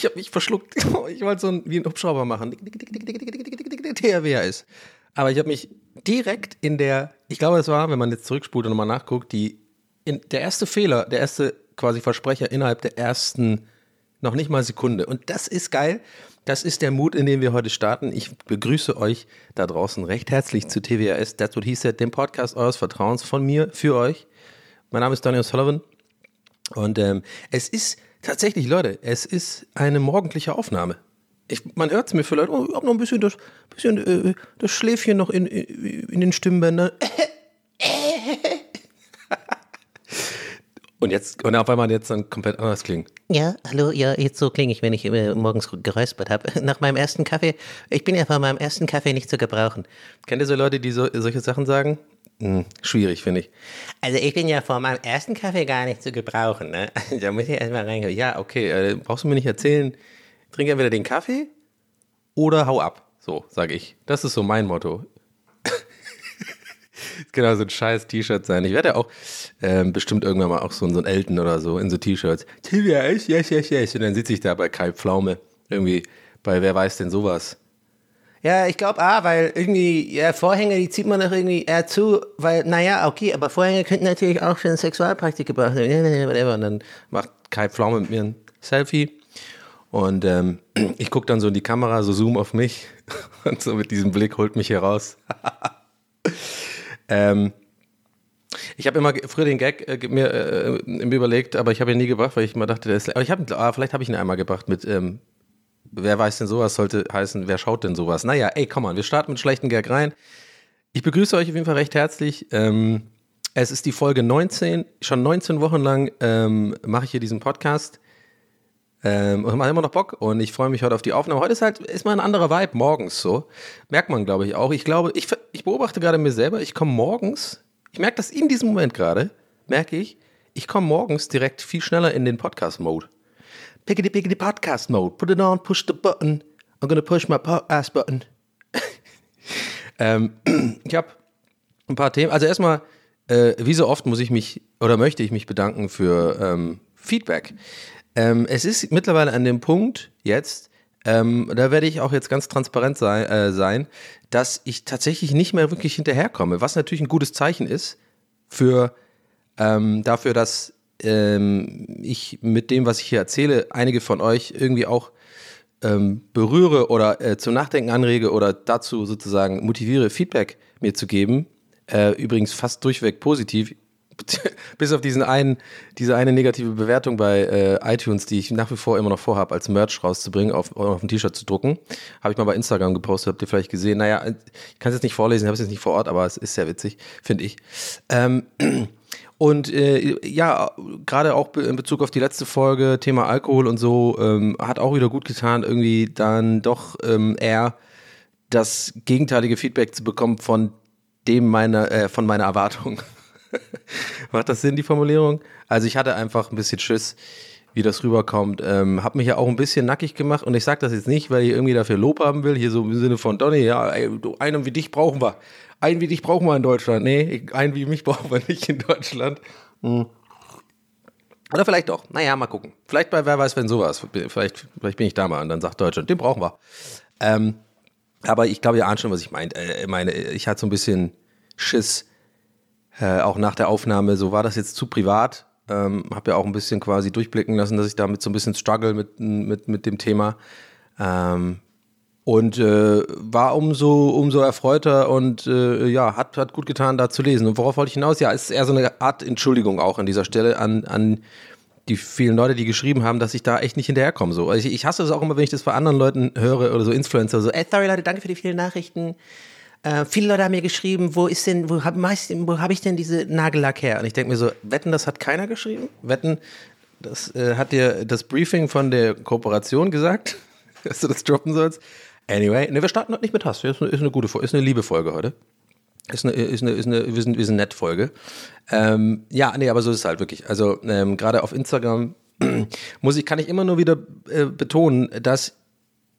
Ich habe mich verschluckt. Ich wollte so ein, wie ein Hubschrauber machen. THWHS. Aber ich habe mich direkt in der, ich glaube, es war, wenn man jetzt zurückspult und nochmal nachguckt, die, in, der erste Fehler, der erste quasi Versprecher innerhalb der ersten noch nicht mal Sekunde. Und das ist geil. Das ist der Mut, in dem wir heute starten. Ich begrüße euch da draußen recht herzlich zu TWAS, That's What He Said, dem Podcast eures Vertrauens von mir für euch. Mein Name ist Daniel Sullivan. Und ähm, es ist tatsächlich, Leute, es ist eine morgendliche Aufnahme. Ich, man hört es mir vielleicht, oh, ich habe noch ein bisschen das, bisschen, äh, das Schläfchen noch in, in, in den Stimmbändern. Und jetzt, und auf einmal jetzt dann komplett anders klingen. Ja, hallo, ja, jetzt so klinge ich, wenn ich äh, morgens geräuspert habe. Nach meinem ersten Kaffee. Ich bin ja von meinem ersten Kaffee nicht zu gebrauchen. Kennt ihr so Leute, die so, solche Sachen sagen? Hm, schwierig, finde ich. Also ich bin ja vor meinem ersten Kaffee gar nicht zu gebrauchen, ne? Da muss ich erstmal reingehen. Ja, okay, äh, brauchst du mir nicht erzählen, trink entweder den Kaffee oder hau ab. So, sage ich. Das ist so mein Motto. Das kann so ein scheiß T-Shirt sein. Ich werde ja auch ähm, bestimmt irgendwann mal auch so, so ein Elton oder so in so T-Shirts. TWS, yes, yes, yes. Und dann sitze ich da bei Kai Pflaume. Irgendwie bei Wer weiß denn sowas. Ja, ich glaube, ah, weil irgendwie, ja, Vorhänge, die zieht man doch irgendwie eher zu, weil, naja, okay, aber Vorhänge könnten natürlich auch für eine Sexualpraktik gebraucht werden. Und dann macht Kai Pflaume mit mir ein Selfie. Und ähm, ich gucke dann so in die Kamera, so zoom auf mich. Und so mit diesem Blick holt mich hier raus. ähm, ich habe immer früher den Gag äh, mir, äh, mir überlegt, aber ich habe ihn nie gebracht, weil ich immer dachte, der ist, aber ich habe, ah, vielleicht habe ich ihn einmal gebracht mit, ähm, wer weiß denn sowas, sollte heißen, wer schaut denn sowas? Naja, ey, komm mal, wir starten mit schlechten Gag rein. Ich begrüße euch auf jeden Fall recht herzlich. Ähm, es ist die Folge 19, schon 19 Wochen lang ähm, mache ich hier diesen Podcast. Ähm, und mache immer noch Bock und ich freue mich heute auf die Aufnahme. Heute ist halt, ist mal ein anderer Vibe morgens so. Merkt man, glaube ich, auch. Ich glaube, ich, ich beobachte gerade mir selber, ich komme morgens, ich merke das in diesem Moment gerade, merke ich, ich komme morgens direkt viel schneller in den Podcast-Mode. Pickety pickety Podcast-Mode. Put it on, push the button. I'm gonna push my Podcast-Button. ähm, ich habe ein paar Themen. Also erstmal, äh, wie so oft muss ich mich oder möchte ich mich bedanken für ähm, Feedback. Ähm, es ist mittlerweile an dem Punkt jetzt, ähm, da werde ich auch jetzt ganz transparent sei, äh, sein, dass ich tatsächlich nicht mehr wirklich hinterherkomme, was natürlich ein gutes Zeichen ist für ähm, dafür, dass ähm, ich mit dem, was ich hier erzähle, einige von euch irgendwie auch ähm, berühre oder äh, zum Nachdenken anrege oder dazu sozusagen motiviere, Feedback mir zu geben. Äh, übrigens fast durchweg positiv. Bis auf diesen einen, diese eine negative Bewertung bei äh, iTunes, die ich nach wie vor immer noch vorhabe, als Merch rauszubringen, auf, auf ein T-Shirt zu drucken. Habe ich mal bei Instagram gepostet, habt ihr vielleicht gesehen. Naja, ich kann es jetzt nicht vorlesen, habe es jetzt nicht vor Ort, aber es ist sehr witzig, finde ich. Ähm, und äh, ja, gerade auch in Bezug auf die letzte Folge, Thema Alkohol und so, ähm, hat auch wieder gut getan, irgendwie dann doch ähm, eher das gegenteilige Feedback zu bekommen von dem meiner, äh, von meiner Erwartung. Macht das Sinn, die Formulierung? Also ich hatte einfach ein bisschen Schiss, wie das rüberkommt. Ähm, hab mich ja auch ein bisschen nackig gemacht und ich sage das jetzt nicht, weil ich irgendwie dafür Lob haben will, hier so im Sinne von Donny, ja, ey, du, einen wie dich brauchen wir. Einen wie dich brauchen wir in Deutschland. Nee, einen wie mich brauchen wir nicht in Deutschland. Hm. Oder vielleicht doch. Naja, mal gucken. Vielleicht bei wer weiß, wenn sowas. Vielleicht, vielleicht bin ich da mal und dann sagt Deutschland, den brauchen wir. Ähm, aber ich glaube, ihr ahnt schon, was ich meint. Äh, meine, ich hatte so ein bisschen Schiss, äh, auch nach der Aufnahme. So war das jetzt zu privat. Ähm, habe ja auch ein bisschen quasi durchblicken lassen, dass ich damit so ein bisschen struggle mit, mit, mit dem Thema. Ähm, und äh, war umso, umso erfreuter und äh, ja, hat, hat gut getan, da zu lesen. Und worauf wollte ich hinaus? Ja, es ist eher so eine Art Entschuldigung auch an dieser Stelle an, an die vielen Leute, die geschrieben haben, dass ich da echt nicht hinterherkomme. So. Also ich, ich hasse es auch immer, wenn ich das bei anderen Leuten höre oder so Influencer, so, ey, sorry Leute, danke für die vielen Nachrichten. Äh, viele Leute haben mir geschrieben, wo ist denn, wo habe hab ich denn diese Nagellack her? Und ich denke mir so, wetten, das hat keiner geschrieben? Wetten, Das äh, hat dir das Briefing von der Kooperation gesagt, dass du das droppen sollst. Anyway, ne, wir starten heute nicht mit Hass. Ist eine, ist eine gute Folge, ist eine liebe Folge heute. Ist eine, ist eine, ist eine, wir sind, wir sind nett Folge. Ähm, ja, nee, aber so ist es halt wirklich. Also ähm, gerade auf Instagram muss ich, kann ich immer nur wieder äh, betonen, dass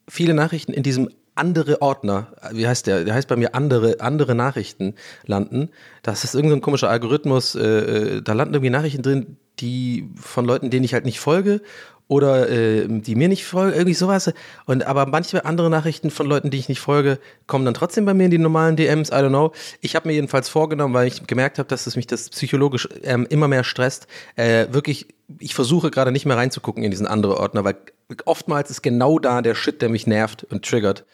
viele Nachrichten in diesem andere Ordner, wie heißt der? Der heißt bei mir andere, andere Nachrichten landen. Das ist irgendein komischer Algorithmus, äh, äh, da landen irgendwie Nachrichten drin, die von Leuten, denen ich halt nicht folge oder äh, die mir nicht folgen, irgendwie sowas. Und aber manche andere Nachrichten von Leuten, die ich nicht folge, kommen dann trotzdem bei mir in die normalen DMs. I don't know. Ich habe mir jedenfalls vorgenommen, weil ich gemerkt habe, dass es mich das psychologisch ähm, immer mehr stresst. Äh, wirklich, ich versuche gerade nicht mehr reinzugucken in diesen anderen Ordner, weil oftmals ist genau da der Shit, der mich nervt und triggert.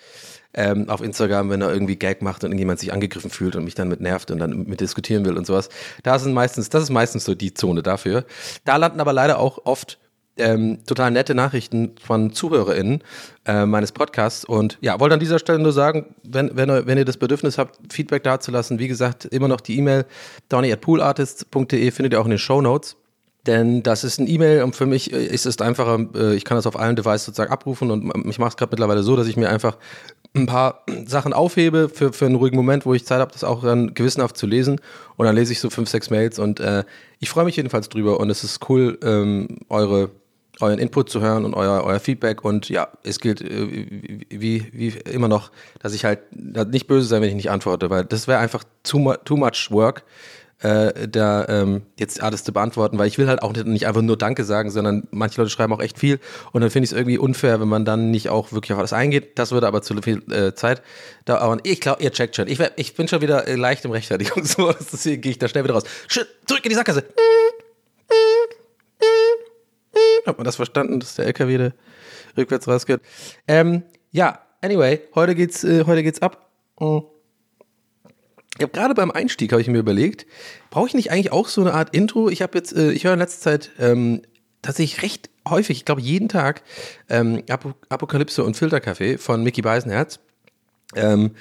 Ähm, auf Instagram, wenn er irgendwie Gag macht und irgendjemand sich angegriffen fühlt und mich dann mit nervt und dann mit diskutieren will und sowas. Da sind meistens, das ist meistens so die Zone dafür. Da landen aber leider auch oft ähm, total nette Nachrichten von ZuhörerInnen äh, meines Podcasts. Und ja, wollte an dieser Stelle nur sagen, wenn, wenn, ihr, wenn ihr das Bedürfnis habt, Feedback dazulassen, wie gesagt, immer noch die E-Mail donny at poolartists.de findet ihr auch in den Show Notes. Denn das ist ein E-Mail und für mich äh, ist es einfacher, äh, ich kann das auf allen Devices sozusagen abrufen und ich mache es gerade mittlerweile so, dass ich mir einfach ein paar Sachen aufhebe für, für einen ruhigen Moment, wo ich Zeit habe, das auch dann gewissenhaft zu lesen. Und dann lese ich so fünf, sechs Mails und äh, ich freue mich jedenfalls drüber und es ist cool, ähm, eure euren Input zu hören und euer, euer Feedback. Und ja, es gilt äh, wie, wie immer noch, dass ich halt nicht böse sein, wenn ich nicht antworte, weil das wäre einfach too, too much work, äh, da ähm, jetzt alles zu beantworten, weil ich will halt auch nicht, nicht einfach nur Danke sagen, sondern manche Leute schreiben auch echt viel und dann finde ich es irgendwie unfair, wenn man dann nicht auch wirklich auf alles eingeht. Das würde aber zu viel äh, Zeit dauern. Ich glaube, ihr checkt schon. Ich, ich bin schon wieder äh, leicht im Rechtfertigungsmodus, deswegen gehe ich da schnell wieder raus. Drück in die Sackgasse. Hat man das verstanden, dass der LKW da rückwärts rausgeht? Ähm, ja, anyway, heute geht's, äh, heute geht's ab. Mhm. Ich habe gerade beim Einstieg habe ich mir überlegt, brauche ich nicht eigentlich auch so eine Art Intro? Ich habe jetzt, äh, ich höre in letzter Zeit ähm, tatsächlich recht häufig, ich glaube jeden Tag, ähm, Ap Apokalypse und Filterkaffee von Mickey Beisenherz. Ähm,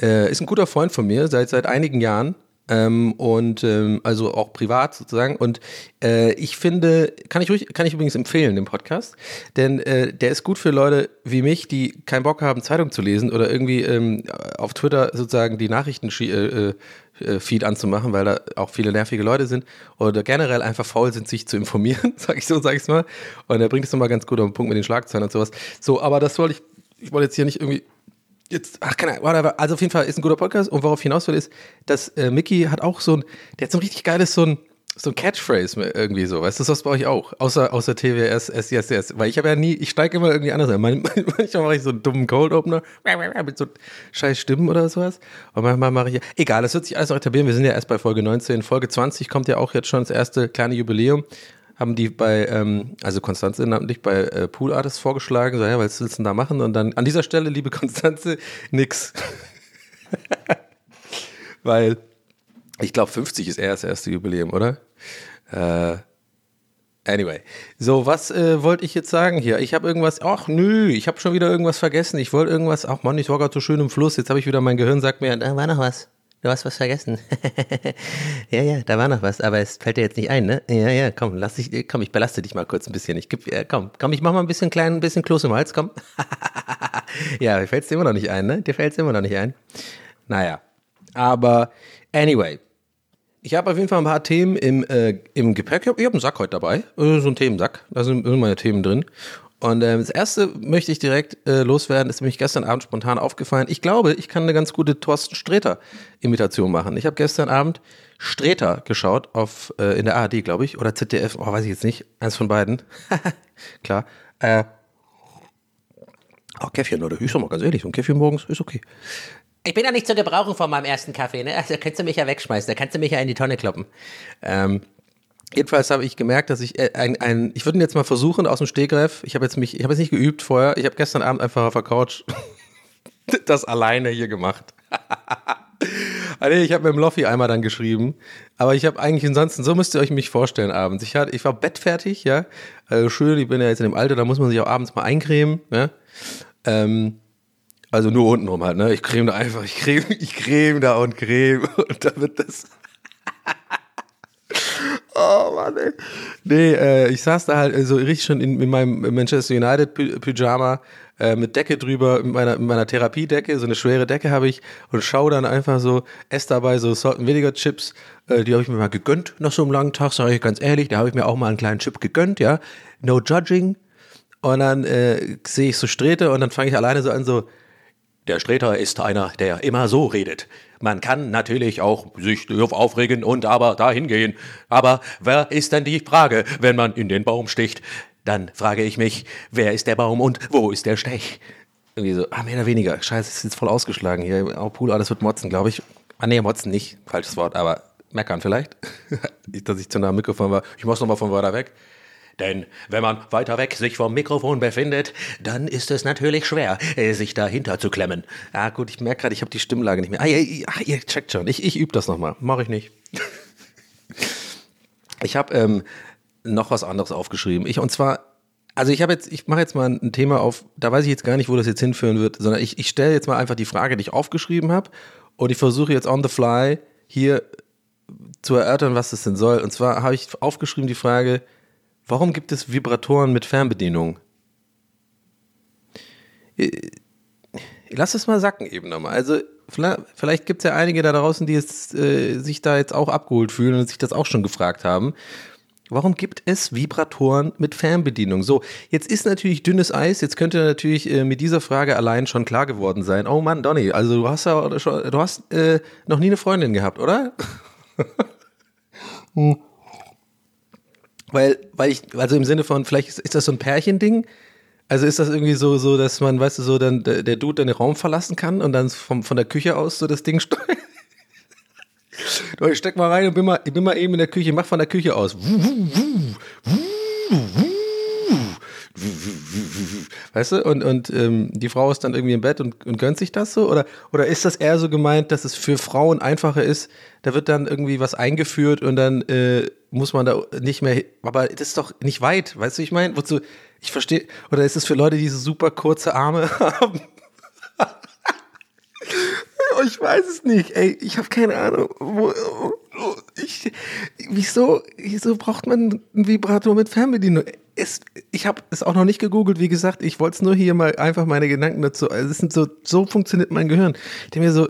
äh, ist ein guter Freund von mir seit seit einigen Jahren. Ähm, und ähm, also auch privat sozusagen. Und äh, ich finde, kann ich ruhig, kann ich übrigens empfehlen, den Podcast, denn äh, der ist gut für Leute wie mich, die keinen Bock haben, Zeitung zu lesen oder irgendwie ähm, auf Twitter sozusagen die Nachrichten äh, äh, Feed anzumachen, weil da auch viele nervige Leute sind oder generell einfach faul sind, sich zu informieren, sag ich so, sag ich's mal. Und er bringt es nochmal ganz gut auf den Punkt mit den Schlagzeilen und sowas. So, aber das wollte ich, ich wollte jetzt hier nicht irgendwie jetzt, ach, keine Ahnung. Also auf jeden Fall ist ein guter Podcast und worauf hinaus will, ist, dass äh, Mickey hat auch so ein, der hat so ein richtig geiles, so ein, so ein Catchphrase irgendwie so, weißt du, das brauche ich auch, außer, außer TWS, SCSS, weil ich habe ja nie, ich steige immer irgendwie anders ein. Manchmal mache ich so einen dummen Cold Opener mit so scheiß Stimmen oder sowas. Und manchmal mache ich, egal, das wird sich alles noch etablieren, wir sind ja erst bei Folge 19, Folge 20 kommt ja auch jetzt schon das erste kleine Jubiläum haben die bei, ähm, also Konstanze namentlich bei äh, Pool Artists vorgeschlagen, so, ja, was willst du denn da machen? Und dann an dieser Stelle, liebe Konstanze, nix. Weil ich glaube, 50 ist eher das erste Jubiläum, oder? Äh, anyway. So, was äh, wollte ich jetzt sagen hier? Ich habe irgendwas, ach nö, ich habe schon wieder irgendwas vergessen. Ich wollte irgendwas, ach Mann, ich war gerade so schön im Fluss. Jetzt habe ich wieder, mein Gehirn sagt mir, da war noch was. Du hast was vergessen. ja, ja, da war noch was, aber es fällt dir jetzt nicht ein, ne? Ja, ja, komm, lass dich, komm, ich belaste dich mal kurz ein bisschen. Ich geb, äh, komm, komm, ich mach mal ein bisschen klein, ein bisschen Kloß im Hals, komm. ja, dir fällt's dir immer noch nicht ein, ne? Dir fällt's immer noch nicht ein. Naja, aber anyway. Ich habe auf jeden Fall ein paar Themen im, äh, im Gepäck. Ich habe hab einen Sack heute dabei, äh, so einen Themensack. Da sind meine Themen drin. Und äh, das erste möchte ich direkt äh, loswerden, ist nämlich gestern Abend spontan aufgefallen. Ich glaube, ich kann eine ganz gute Thorsten Sträter-Imitation machen. Ich habe gestern Abend Sträter geschaut auf äh, in der ARD, glaube ich, oder ZDF, oh, weiß ich jetzt nicht, eins von beiden. Klar. Äh, oh, Käffchen, oder? Ich sag mal ganz ehrlich, so ein Käffchen morgens ist okay. Ich bin ja nicht zu gebrauchen von meinem ersten Kaffee, ne? Also kannst du mich ja wegschmeißen, da kannst du mich ja in die Tonne kloppen. Ähm, Jedenfalls habe ich gemerkt, dass ich äh, ein, ein ich würde ihn jetzt mal versuchen aus dem Stegreif. Ich habe jetzt mich, ich habe jetzt nicht geübt vorher. Ich habe gestern Abend einfach auf der Couch das alleine hier gemacht. also ich habe mit dem Loffi einmal dann geschrieben, aber ich habe eigentlich ansonsten, so müsst ihr euch mich vorstellen abends. Ich, hatte, ich war bettfertig, ja, also schön, ich bin ja jetzt in dem Alter, da muss man sich auch abends mal eincremen, ja. Ähm, also nur untenrum halt, ne? Ich creme da einfach, ich creme, ich creme da und creme und da wird das Oh Mann, ey. Nee, äh, ich saß da halt äh, so richtig schon in, in meinem Manchester United Py- Pyjama äh, mit Decke drüber, mit meiner, mit meiner Therapiedecke, so eine schwere Decke habe ich und schaue dann einfach so, esse dabei so Salt and Vinegar Chips, äh, die habe ich mir mal gegönnt nach so einem langen Tag, sage ich ganz ehrlich, da habe ich mir auch mal einen kleinen Chip gegönnt, ja. No judging. Und dann äh, sehe ich so Sträte und dann fange ich alleine so an, so, der Streter ist einer, der immer so redet. Man kann natürlich auch sich aufregen und aber dahin gehen. Aber wer ist denn die Frage, wenn man in den Baum sticht? Dann frage ich mich, wer ist der Baum und wo ist der Stech? Irgendwie so, ah, mehr oder weniger. Scheiße, ist jetzt voll ausgeschlagen hier. Auch Pool, alles wird motzen, glaube ich. Ah, nee, motzen nicht. Falsches Wort, aber meckern vielleicht. Dass ich zu nah am Mikrofon war. Ich muss noch mal von weiter weg. Denn wenn man weiter weg sich vom Mikrofon befindet, dann ist es natürlich schwer, äh, sich dahinter zu klemmen. Ah gut, ich merke gerade, ich habe die Stimmlage nicht mehr. Ah, ihr, ah, ihr checkt schon. Ich, ich übe das nochmal. Mache ich nicht. ich habe ähm, noch was anderes aufgeschrieben. Ich, und zwar, also ich habe jetzt, ich mache jetzt mal ein Thema auf, da weiß ich jetzt gar nicht, wo das jetzt hinführen wird, sondern ich, ich stelle jetzt mal einfach die Frage, die ich aufgeschrieben habe und ich versuche jetzt on the fly hier zu erörtern, was das denn soll. Und zwar habe ich aufgeschrieben die Frage, warum gibt es Vibratoren mit Fernbedienung? Äh, Lass es mal sacken eben nochmal. Also vielleicht, gibt es ja einige da draußen, die es, äh, sich da jetzt auch abgeholt fühlen und sich das auch schon gefragt haben. Warum gibt es Vibratoren mit Fernbedienung? So, jetzt ist natürlich dünnes Eis. Jetzt könnte natürlich äh, mit dieser Frage allein schon klar geworden sein. Oh Mann, Donny, also du hast ja schon, du hast äh, noch nie eine Freundin gehabt, oder? Weil, weil ich, also im Sinne von, vielleicht ist, ist das so ein Pärchending. Also ist das irgendwie so, so, dass man, weißt du, so dann der, der Dude dann den Raum verlassen kann und dann vom, von der Küche aus so das Ding steuert. Ich steck mal rein und bin mal, ich bin mal eben in der Küche, mach von der Küche aus. Weißt du? Und, und ähm, die Frau ist dann irgendwie im Bett und, und gönnt sich das so? Oder, oder ist das eher so gemeint, dass es für Frauen einfacher ist? Da wird dann irgendwie was eingeführt und dann äh, muss man da nicht mehr. Aber das ist doch nicht weit, weißt du, ich meine? Wozu? Ich verstehe. Oder ist es für Leute, die so super kurze Arme haben? Oh, ich weiß es nicht. Ey, ich habe keine Ahnung. Wo, ich, wieso, wieso braucht man ein Vibrator mit Fernbedienung? Es, ich habe es auch noch nicht gegoogelt, wie gesagt. Ich wollte es nur hier mal einfach meine Gedanken dazu. Also es sind so, so funktioniert mein Gehirn. Ich denke mir so,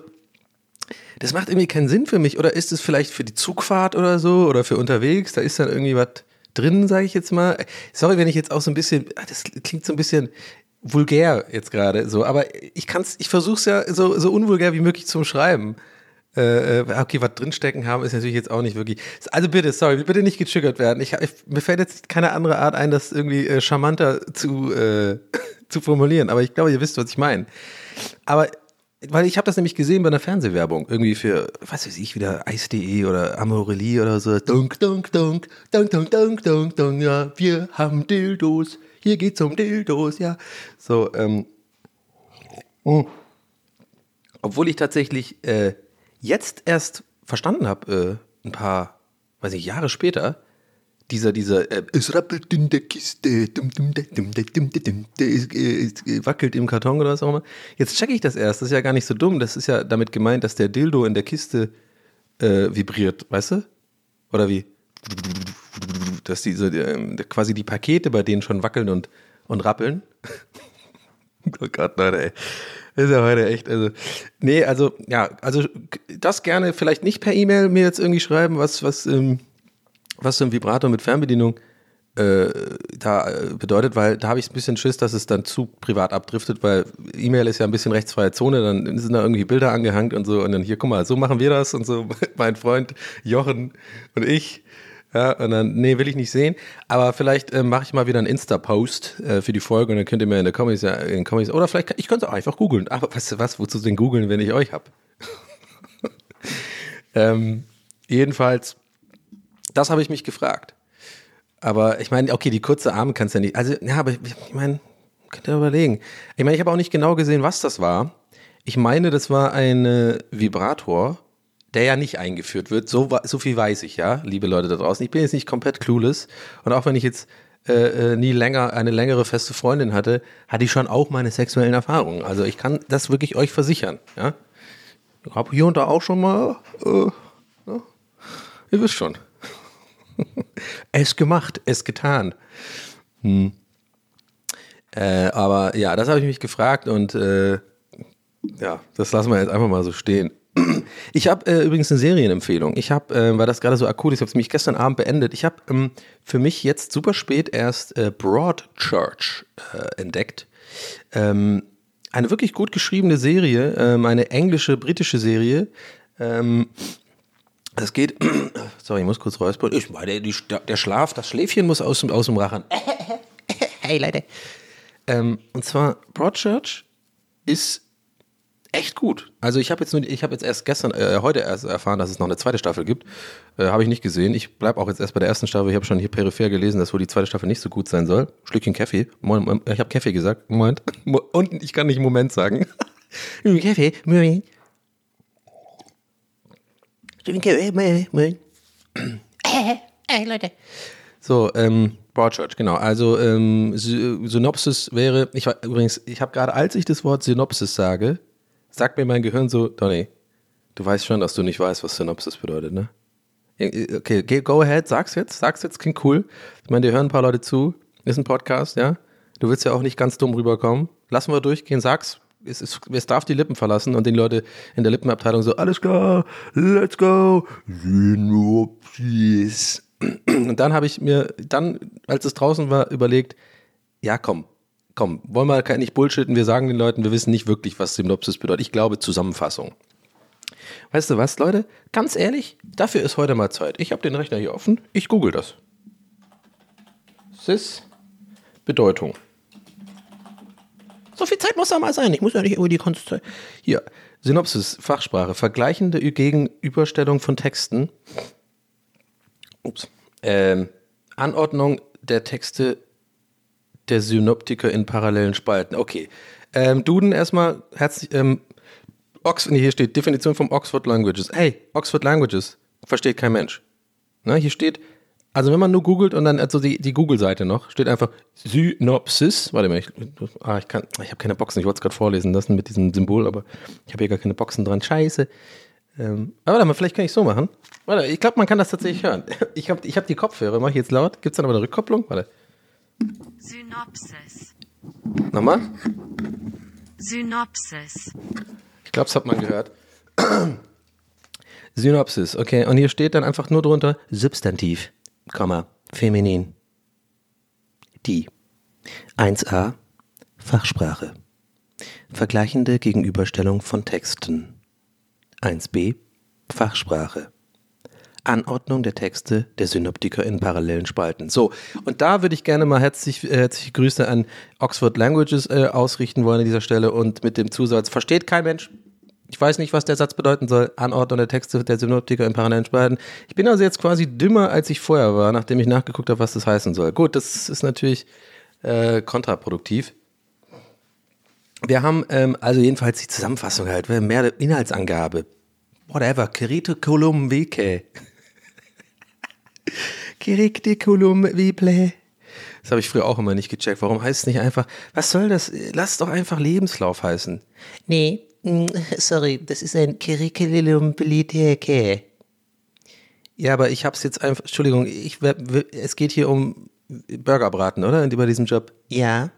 das macht irgendwie keinen Sinn für mich. Oder ist es vielleicht für die Zugfahrt oder so oder für unterwegs? Da ist dann irgendwie was drin, sage ich jetzt mal. Sorry, wenn ich jetzt auch so ein bisschen, ah, das klingt so ein bisschen vulgär jetzt gerade so, aber ich kann's, ich versuche es ja so, so unvulgär wie möglich zum Schreiben. Äh, äh, okay, was drinstecken haben ist natürlich jetzt auch nicht wirklich. Also bitte, sorry, bitte nicht getriggert werden. Ich, ich, mir fällt jetzt keine andere Art ein, das irgendwie äh, charmanter zu, äh, zu formulieren. Aber ich glaube, ihr wisst, was ich meine. Aber weil ich habe das nämlich gesehen bei einer Fernsehwerbung, irgendwie für, was weiß ich, wieder Eis.de oder Amorelie oder so. Dunk, dunk, dunk, dunk, dunk, dunk, dunk, dunk, ja, wir haben Dildos, hier geht's um Dildos, ja. So, ähm, oh. obwohl ich tatsächlich äh, jetzt erst verstanden habe, äh, ein paar, weiß ich, Jahre später, dieser, dieser, äh, es rappelt in der Kiste, dum, dum, dum, wackelt im Karton oder was auch immer. Jetzt checke ich das erst, das ist ja gar nicht so dumm, das ist ja damit gemeint, dass der Dildo in der Kiste äh, vibriert, weißt du? Oder wie? Dass die, so, ähm, quasi die Pakete bei denen schon wackeln und, und rappeln. oh Gott, Leute, ey. Das ist ja heute echt, also, nee, also, ja, also, das gerne vielleicht nicht per E-Mail mir jetzt irgendwie schreiben, was, was, ähm, was so ein Vibrator mit Fernbedienung äh, da äh, bedeutet, weil da habe ich ein bisschen Schiss, dass es dann zu privat abdriftet, weil E-Mail ist ja ein bisschen rechtsfreie Zone, dann sind da irgendwie Bilder angehangt und so und dann hier, guck mal, so machen wir das und so, mein Freund Jochen und ich. Ja, und dann, nee, will ich nicht sehen. Aber vielleicht äh, mache ich mal wieder einen Insta-Post äh, für die Folge und dann könnt ihr mir in den Comments, ja, in den Comments oder vielleicht, ich könnte es auch einfach googeln. Aber weißt du was, wozu denn googeln, wenn ich euch hab? ähm, jedenfalls, das habe ich mich gefragt. Aber ich meine, okay, die kurze Arme kannst du ja nicht. Also, ja, aber ich, ich meine, könnt ihr überlegen. Ich meine, ich habe auch nicht genau gesehen, was das war. Ich meine, das war ein äh, Vibrator, der ja nicht eingeführt wird. So, so viel weiß ich ja, liebe Leute da draußen. Ich bin jetzt nicht komplett clueless. Und auch wenn ich jetzt äh, äh, nie länger eine längere feste Freundin hatte, hatte ich schon auch meine sexuellen Erfahrungen. Also ich kann das wirklich euch versichern. Ja, ich habe hier und da auch schon mal, äh, ja, ihr wisst schon. es gemacht, es getan. Hm. Äh, aber ja, das habe ich mich gefragt und äh, ja, das lassen wir jetzt einfach mal so stehen. Ich habe äh, übrigens eine Serienempfehlung. Ich habe, äh, weil das gerade so akut ist, ich habe es nämlich gestern Abend beendet. Ich habe ähm, für mich jetzt super spät erst äh, Broadchurch äh, entdeckt. Ähm, eine wirklich gut geschriebene Serie, ähm, eine englische, britische Serie. Ähm, es geht, sorry, ich muss kurz räuspern. Ich meine, die, der Schlaf, das Schläfchen muss aus, dem- aus dem Rachen. hey Leute. Ähm, und zwar Broadchurch ist echt gut. Also ich habe jetzt nur, jetzt erst gestern, äh, heute erst erfahren, dass es noch eine zweite Staffel gibt. Äh, habe ich nicht gesehen. Ich bleibe auch jetzt erst bei der ersten Staffel. Ich habe schon hier peripher gelesen, dass wohl die zweite Staffel nicht so gut sein soll. Schlückchen Kaffee. Moin, ich habe Kaffee gesagt. Moment. Mo- Und ich kann nicht Moment sagen. Kaffee. Moment. Ey, Leute. So, ähm, Broadchurch, genau. Also ähm, Sy Synopsis wäre, ich war übrigens, ich habe gerade, als ich das Wort Synopsis sage, sagt mir mein Gehirn so, Donny, du weißt schon, dass du nicht weißt, was Synopsis bedeutet, ne? Okay, geh- go ahead, sag's jetzt, sag's jetzt, klingt cool. Ich meine, dir hören ein paar Leute zu, ist ein Podcast, ja? Du willst ja auch nicht ganz dumm rüberkommen. Lassen wir durchgehen, sag's. Es, ist, es darf die Lippen verlassen und den Leute in der Lippenabteilung so, alles klar, let's go, Synopsis. Und dann habe ich mir, dann, als es draußen war, überlegt, ja komm, komm, wollen wir nicht bullshitten, wir sagen den Leuten, wir wissen nicht wirklich, was Synopsis bedeutet. Ich glaube Zusammenfassung. Weißt du was, Leute? Ganz ehrlich, dafür ist heute mal Zeit. Ich habe den Rechner hier offen, ich google das. Sys, Bedeutung. So viel Zeit muss da mal sein. Ich muss ja nicht über die Konzentration. Hier, Synopsis, Fachsprache, vergleichende Gegenüberstellung von Texten. Ups. Ähm, Anordnung der Texte der Synoptiker in parallelen Spalten. Okay. Ähm, Duden erstmal, herzlich, ähm, Ox, nee, hier steht Definition vom Oxford Languages. Hey, Oxford Languages, versteht kein Mensch. Na, hier steht, also wenn man nur googelt und dann, also die, die Google-Seite noch, steht einfach Synopsis. Warte mal, ich, ah, ich kann, ich habe keine Boxen, ich wollte es gerade vorlesen lassen mit diesem Symbol, aber ich habe hier gar keine Boxen dran. Scheiße. Ähm, aber warte mal, vielleicht kann ich so machen. Warte, ich glaube, man kann das tatsächlich hören. Ich habe ich hab die Kopfhörer, mache ich jetzt laut. Gibt es dann aber eine Rückkopplung? Warte, Synopsis. nochmal. Synopsis. Ich glaube, das hat man gehört. Synopsis, okay. Und hier steht dann einfach nur drunter Substantiv, feminin. Die. 1a, Fachsprache. Vergleichende Gegenüberstellung von Texten. 1b, Fachsprache. Anordnung der Texte der Synoptiker in parallelen Spalten. So, und da würde ich gerne mal herzlich, äh, herzliche Grüße an Oxford Languages äh, ausrichten wollen an dieser Stelle und mit dem Zusatz, versteht kein Mensch. Ich weiß nicht, was der Satz bedeuten soll. Anordnung der Texte der Synoptiker in parallelen Spalten. Ich bin also jetzt quasi dümmer, als ich vorher war, nachdem ich nachgeguckt habe, was das heißen soll. Gut, das ist natürlich äh, kontraproduktiv. Wir haben ähm, also jedenfalls die Zusammenfassung halt, mehr Inhaltsangabe. Whatever, Curriculum vitae. Curriculum vitae. Das habe ich früher auch immer nicht gecheckt. Warum heißt es nicht einfach, was soll das? Lass doch einfach Lebenslauf heißen. Nee, sorry, das ist ein Curriculum vitae. Ja, aber ich habe es jetzt einfach, Entschuldigung, ich, es geht hier um Burgerbraten, oder? Bei diesem Job. Ja,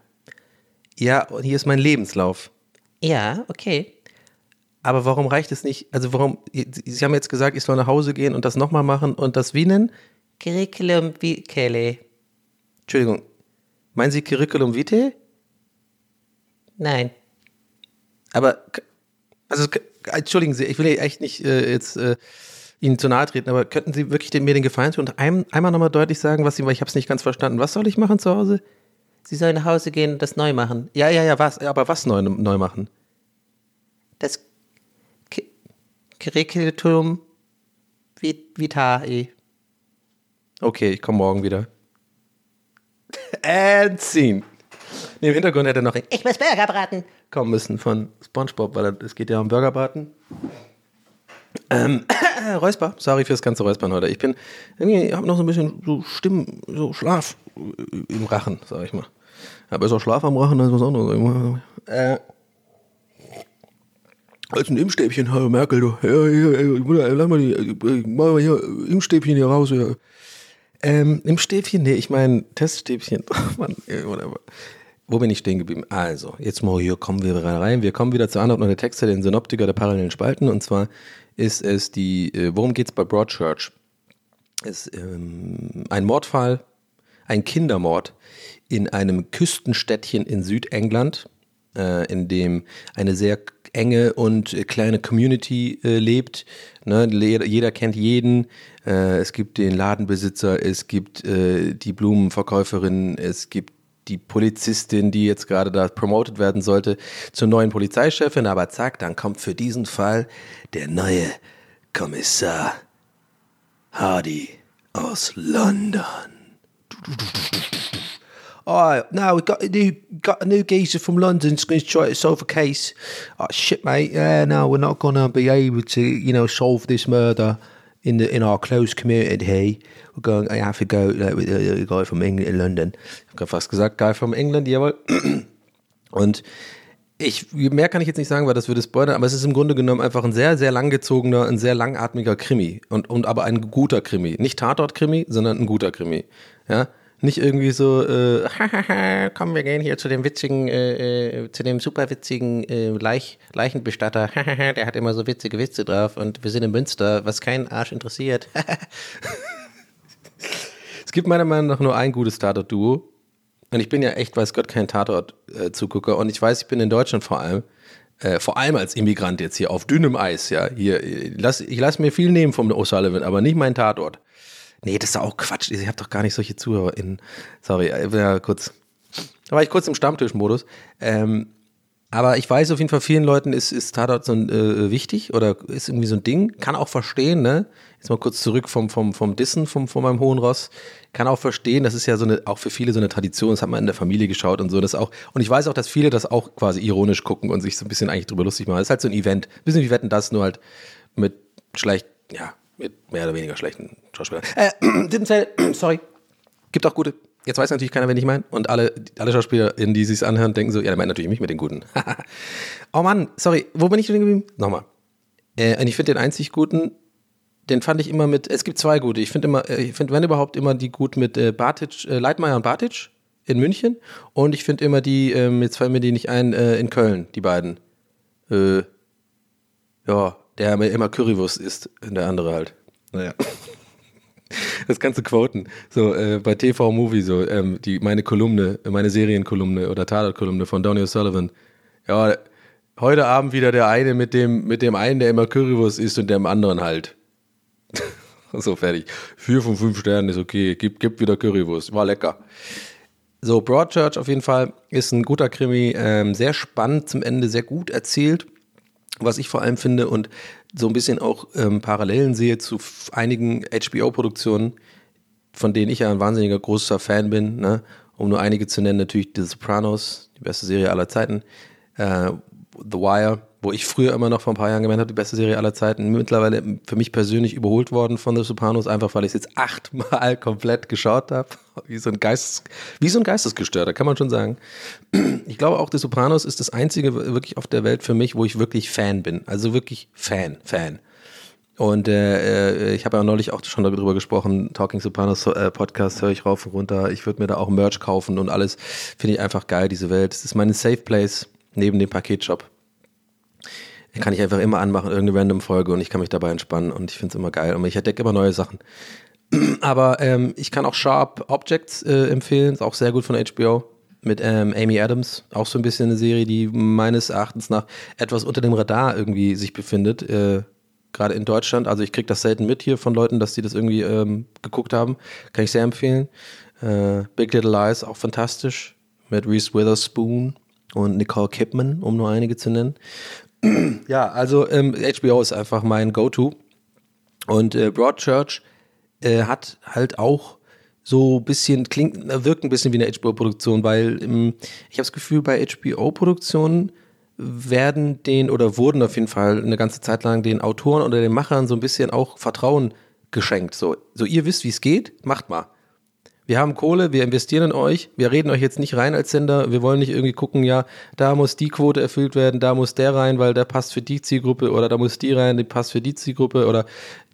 Ja, und hier ist mein Lebenslauf. ja, okay. Aber warum reicht es nicht? Also warum, Sie haben jetzt gesagt, ich soll nach Hause gehen und das nochmal machen und das wie nennen? Curriculum vitae. Entschuldigung, meinen Sie Curriculum vitae? Nein. Aber, also, entschuldigen Sie, ich will echt nicht äh, jetzt äh, Ihnen zu nahe treten, aber könnten Sie wirklich den, mir den Gefallen tun und ein, einmal nochmal deutlich sagen, was Sie, weil ich habe es nicht ganz verstanden. Was soll ich machen zu Hause? Sie sollen nach Hause gehen und das neu machen. Ja, ja, ja, was, aber was neu, neu machen? Das Cu- Curriculum vi- vitae. Okay, ich komme morgen wieder. And scene. Nee, Im Hintergrund hätte noch ein Ich muss Burger braten. kommen müssen von Spongebob, weil es geht ja um Burgerbraten. Ähm, Räusper, sorry fürs ganze Räuspern heute. Ich bin, irgendwie, ich habe noch so ein bisschen so Stimmen, so Schlaf im Rachen, sag ich mal. Ja, besser Schlaf am Rachen als was anderes. Äh, als ein Impfstäbchen, Herr Merkel, du. Ja, ja, ja, Bruder, lass mal die, äh, mach mal hier Impfstäbchen hier raus. Ja. Ähm, Im Stäbchen, nee, ich meine Teststäbchen. Mann, ey, whatever. Wo bin ich stehen geblieben? Also, jetzt mal hier kommen wir rein. Wir kommen wieder zur Anordnung der Texte, den Synoptiker der parallelen Spalten. Und zwar ist es die, äh, worum geht's bei Broadchurch? Es ist ähm, ein Mordfall, ein Kindermord in einem Küstenstädtchen in Südengland, äh, in dem eine sehr enge und kleine Community äh, lebt. Ne? Jeder kennt jeden. Äh, es gibt den Ladenbesitzer, es gibt äh, die Blumenverkäuferin, es gibt die Polizistin, die jetzt gerade da promoted werden sollte zur neuen Polizeichefin. Aber zack, dann kommt für diesen Fall der neue Kommissar Hardy aus London. Oh, no, we've got a new got a new geezer from London who's going to try to solve a case. Oh shit, mate. Yeah, no, we're not going to be able to, you know, solve this murder in the in our close community. We're going to have to go like, with a, guy from England London. Ich habe fast gesagt, Guy from England, jawohl. Und ich, mehr kann ich jetzt nicht sagen, weil das würde spoilern, aber es ist im Grunde genommen einfach ein sehr, sehr langgezogener, ein sehr langatmiger Krimi. Und, und aber ein guter Krimi. Nicht Tatort-Krimi, sondern ein guter Krimi. Ja. Nicht irgendwie so, äh, komm, wir gehen hier zu dem witzigen, äh, äh, zu dem super witzigen äh, Leich, Leichenbestatter. Der hat immer so witzige Witze drauf und wir sind in Münster, was keinen Arsch interessiert. es gibt meiner Meinung nach nur ein gutes Tatort-Duo. Und ich bin ja echt, weiß Gott, kein Tatort-Zugucker. Und ich weiß, ich bin in Deutschland vor allem, äh, vor allem als Immigrant jetzt hier auf dünnem Eis, ja. Hier, ich lass, ich lass mir viel nehmen vom O'Sullivan, aber nicht mein Tatort. Nee, das ist auch Quatsch. Ich habe doch gar nicht solche ZuhörerInnen. Sorry, ja kurz. Da war ich kurz im Stammtischmodus. Ähm, aber ich weiß auf jeden Fall, vielen Leuten ist, ist Tatort so ein, äh, wichtig oder ist irgendwie so ein Ding. Kann auch verstehen, ne? Jetzt mal kurz zurück vom, vom, vom Dissen, vom, von meinem hohen Ross. Kann auch verstehen, das ist ja so eine, auch für viele so eine Tradition, das hat man in der Familie geschaut und so. Das auch, und ich weiß auch, dass viele das auch quasi ironisch gucken und sich so ein bisschen eigentlich drüber lustig machen. Das ist halt so ein Event. Ein bisschen wie Wetten das, nur halt mit schlecht, ja, mit mehr oder weniger schlechten Schauspielern. Äh, didn't say, sorry. Gibt auch gute. Jetzt weiß natürlich keiner, wen ich meine. Und alle, alle SchauspielerInnen, die sich's anhören, denken so, ja, der meint natürlich mich mit den Guten. oh Mann, sorry, wo bin ich denn geblieben? Nochmal. Äh, und ich finde den einzig Guten, den fand ich immer mit, es gibt zwei gute. Ich finde immer, äh, ich finde, wenn überhaupt, immer die gut mit äh, Bartic, äh, Leitmeier und Bartic in München. Und ich finde immer die, ähm, jetzt fallen mir die nicht ein, äh, in Köln, die beiden. Äh, ja, der immer Currywurst isst, der andere halt. Naja. Das kannst du quoten. So, äh, bei TV Movie, so, ähm, die, meine Kolumne, meine Serienkolumne oder Tatort-Kolumne von Donny O'Sullivan. Ja, heute Abend wieder der eine mit dem, mit dem einen, der immer Currywurst isst und dem anderen halt. so, fertig. Vier von fünf Sternen ist okay. Gib, gib wieder Currywurst. War lecker. So, Broadchurch auf jeden Fall ist ein guter Krimi, ähm, sehr spannend zum Ende, sehr gut erzählt, was ich vor allem finde und so ein bisschen auch ähm, Parallelen sehe zu einigen HBO-Produktionen, von denen ich ja ein wahnsinniger großer Fan bin, ne? um nur einige zu nennen, natürlich The Sopranos, die beste Serie aller Zeiten, äh, The Wire, wo ich früher immer noch vor ein paar Jahren gemeint habe, die beste Serie aller Zeiten, mittlerweile für mich persönlich überholt worden von The Sopranos, einfach weil ich es jetzt achtmal komplett geschaut habe, wie so ein Geistes, wie so ein Geistesgestörter, kann man schon sagen. Ich glaube auch, The Sopranos ist das einzige wirklich auf der Welt für mich, wo ich wirklich Fan bin, also wirklich Fan, Fan. Und äh, äh, ich habe ja neulich auch schon darüber gesprochen, Talking Sopranos äh, Podcast höre ich rauf und runter. Ich würde mir da auch Merch kaufen und alles. Finde ich einfach geil, diese Welt. Es ist meine Safe Place neben dem Paketshop. Kann ich einfach immer anmachen, irgendeine random Folge und ich kann mich dabei entspannen und ich finde es immer geil. Und ich entdecke immer neue Sachen. Aber ähm, ich kann auch Sharp Objects äh, empfehlen, ist auch sehr gut von HBO. Mit ähm, Amy Adams, auch so ein bisschen eine Serie, die meines Erachtens nach etwas unter dem Radar irgendwie sich befindet. Äh, Gerade in Deutschland. Also ich kriege das selten mit hier von Leuten, dass die das irgendwie ähm, geguckt haben. Kann ich sehr empfehlen. Äh, Big Little Lies, auch fantastisch. Mit Reese Witherspoon und Nicole Kidman, um nur einige zu nennen. Ja, also ähm, HBO ist einfach mein Go-To. Und äh, Broadchurch äh, hat halt auch so ein bisschen, klingt, wirkt ein bisschen wie eine HBO-Produktion, weil ähm, ich habe das Gefühl, bei HBO-Produktionen werden den oder wurden auf jeden Fall eine ganze Zeit lang den Autoren oder den Machern so ein bisschen auch Vertrauen geschenkt. So, so ihr wisst, wie es geht, macht mal. Wir haben Kohle, wir investieren in euch, wir reden euch jetzt nicht rein als Sender, wir wollen nicht irgendwie gucken, ja, da muss die Quote erfüllt werden, da muss der rein, weil der passt für die Zielgruppe oder da muss die rein, die passt für die Zielgruppe oder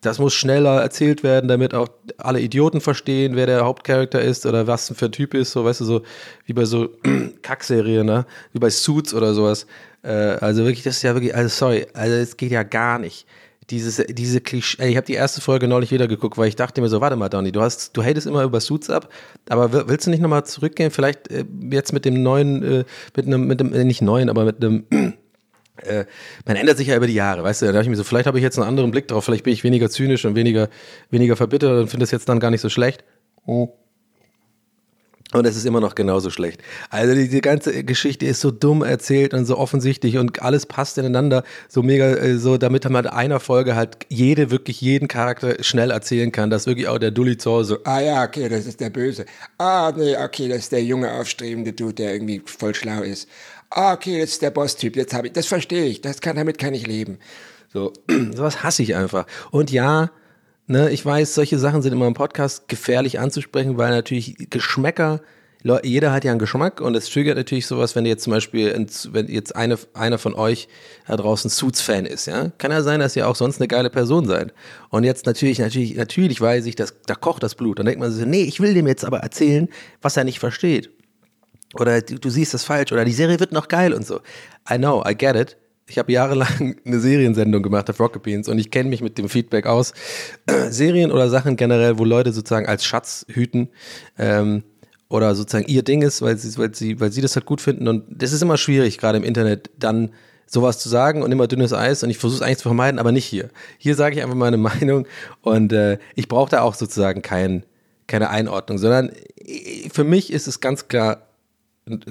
das muss schneller erzählt werden, damit auch alle Idioten verstehen, wer der Hauptcharakter ist oder was für ein Typ ist, so weißt du, so wie bei so Kackserien, ne? Wie bei Suits oder sowas. Äh, also wirklich, das ist ja wirklich, also sorry, also es geht ja gar nicht. Dieses, diese Klischee, ich habe die erste Folge neulich wieder geguckt, weil ich dachte mir so, warte mal, Donny, du hast, du hatest immer über Suits ab, aber willst du nicht nochmal zurückgehen, vielleicht äh, jetzt mit dem neuen, äh, mit einem, mit dem, äh, nicht neuen, aber mit einem äh, man ändert sich ja über die Jahre, weißt du, da dachte ich mir so, vielleicht habe ich jetzt einen anderen Blick drauf, vielleicht bin ich weniger zynisch und weniger, weniger verbittert und finde es jetzt dann gar nicht so schlecht. Und es ist immer noch genauso schlecht. Also die, ganze Geschichte ist so dumm erzählt und so offensichtlich und alles passt ineinander so mega, äh, so damit man in einer Folge halt jede, wirklich jeden Charakter schnell erzählen kann, dass wirklich auch der Dulli zu Hause, Ah ja, okay, das ist der Böse. Ah, nee, okay, das ist der junge, aufstrebende Dude, der irgendwie voll schlau ist. Ah, okay, das ist der Boss-Typ, jetzt habe ich, das verstehe ich, das kann, damit kann ich leben. So, sowas hasse ich einfach. Und ja, ne, ich weiß, solche Sachen sind immer im Podcast gefährlich anzusprechen, weil natürlich Geschmäcker, jeder hat ja einen Geschmack und es triggert natürlich sowas, wenn jetzt zum Beispiel, wenn jetzt eine, einer von euch da draußen Suits-Fan ist, ja, kann ja sein, dass ihr auch sonst eine geile Person seid. Und jetzt natürlich, natürlich, natürlich weiß ich, dass da kocht das Blut. Dann denkt man so, nee, ich will dem jetzt aber erzählen, was er nicht versteht oder du, du siehst das falsch oder die Serie wird noch geil und so. I know, I get it. Ich habe jahrelang eine Seriensendung gemacht auf Rocket Beans und ich kenne mich mit dem Feedback aus. Serien oder Sachen generell, wo Leute sozusagen als Schatz hüten ähm, oder sozusagen ihr Ding ist, weil sie, weil, sie, weil sie das halt gut finden. Und das ist immer schwierig, gerade im Internet, dann sowas zu sagen und immer dünnes Eis und ich versuche es eigentlich zu vermeiden, aber nicht hier. Hier sage ich einfach meine Meinung und äh, ich brauche da auch sozusagen kein, keine Einordnung, sondern äh, für mich ist es ganz klar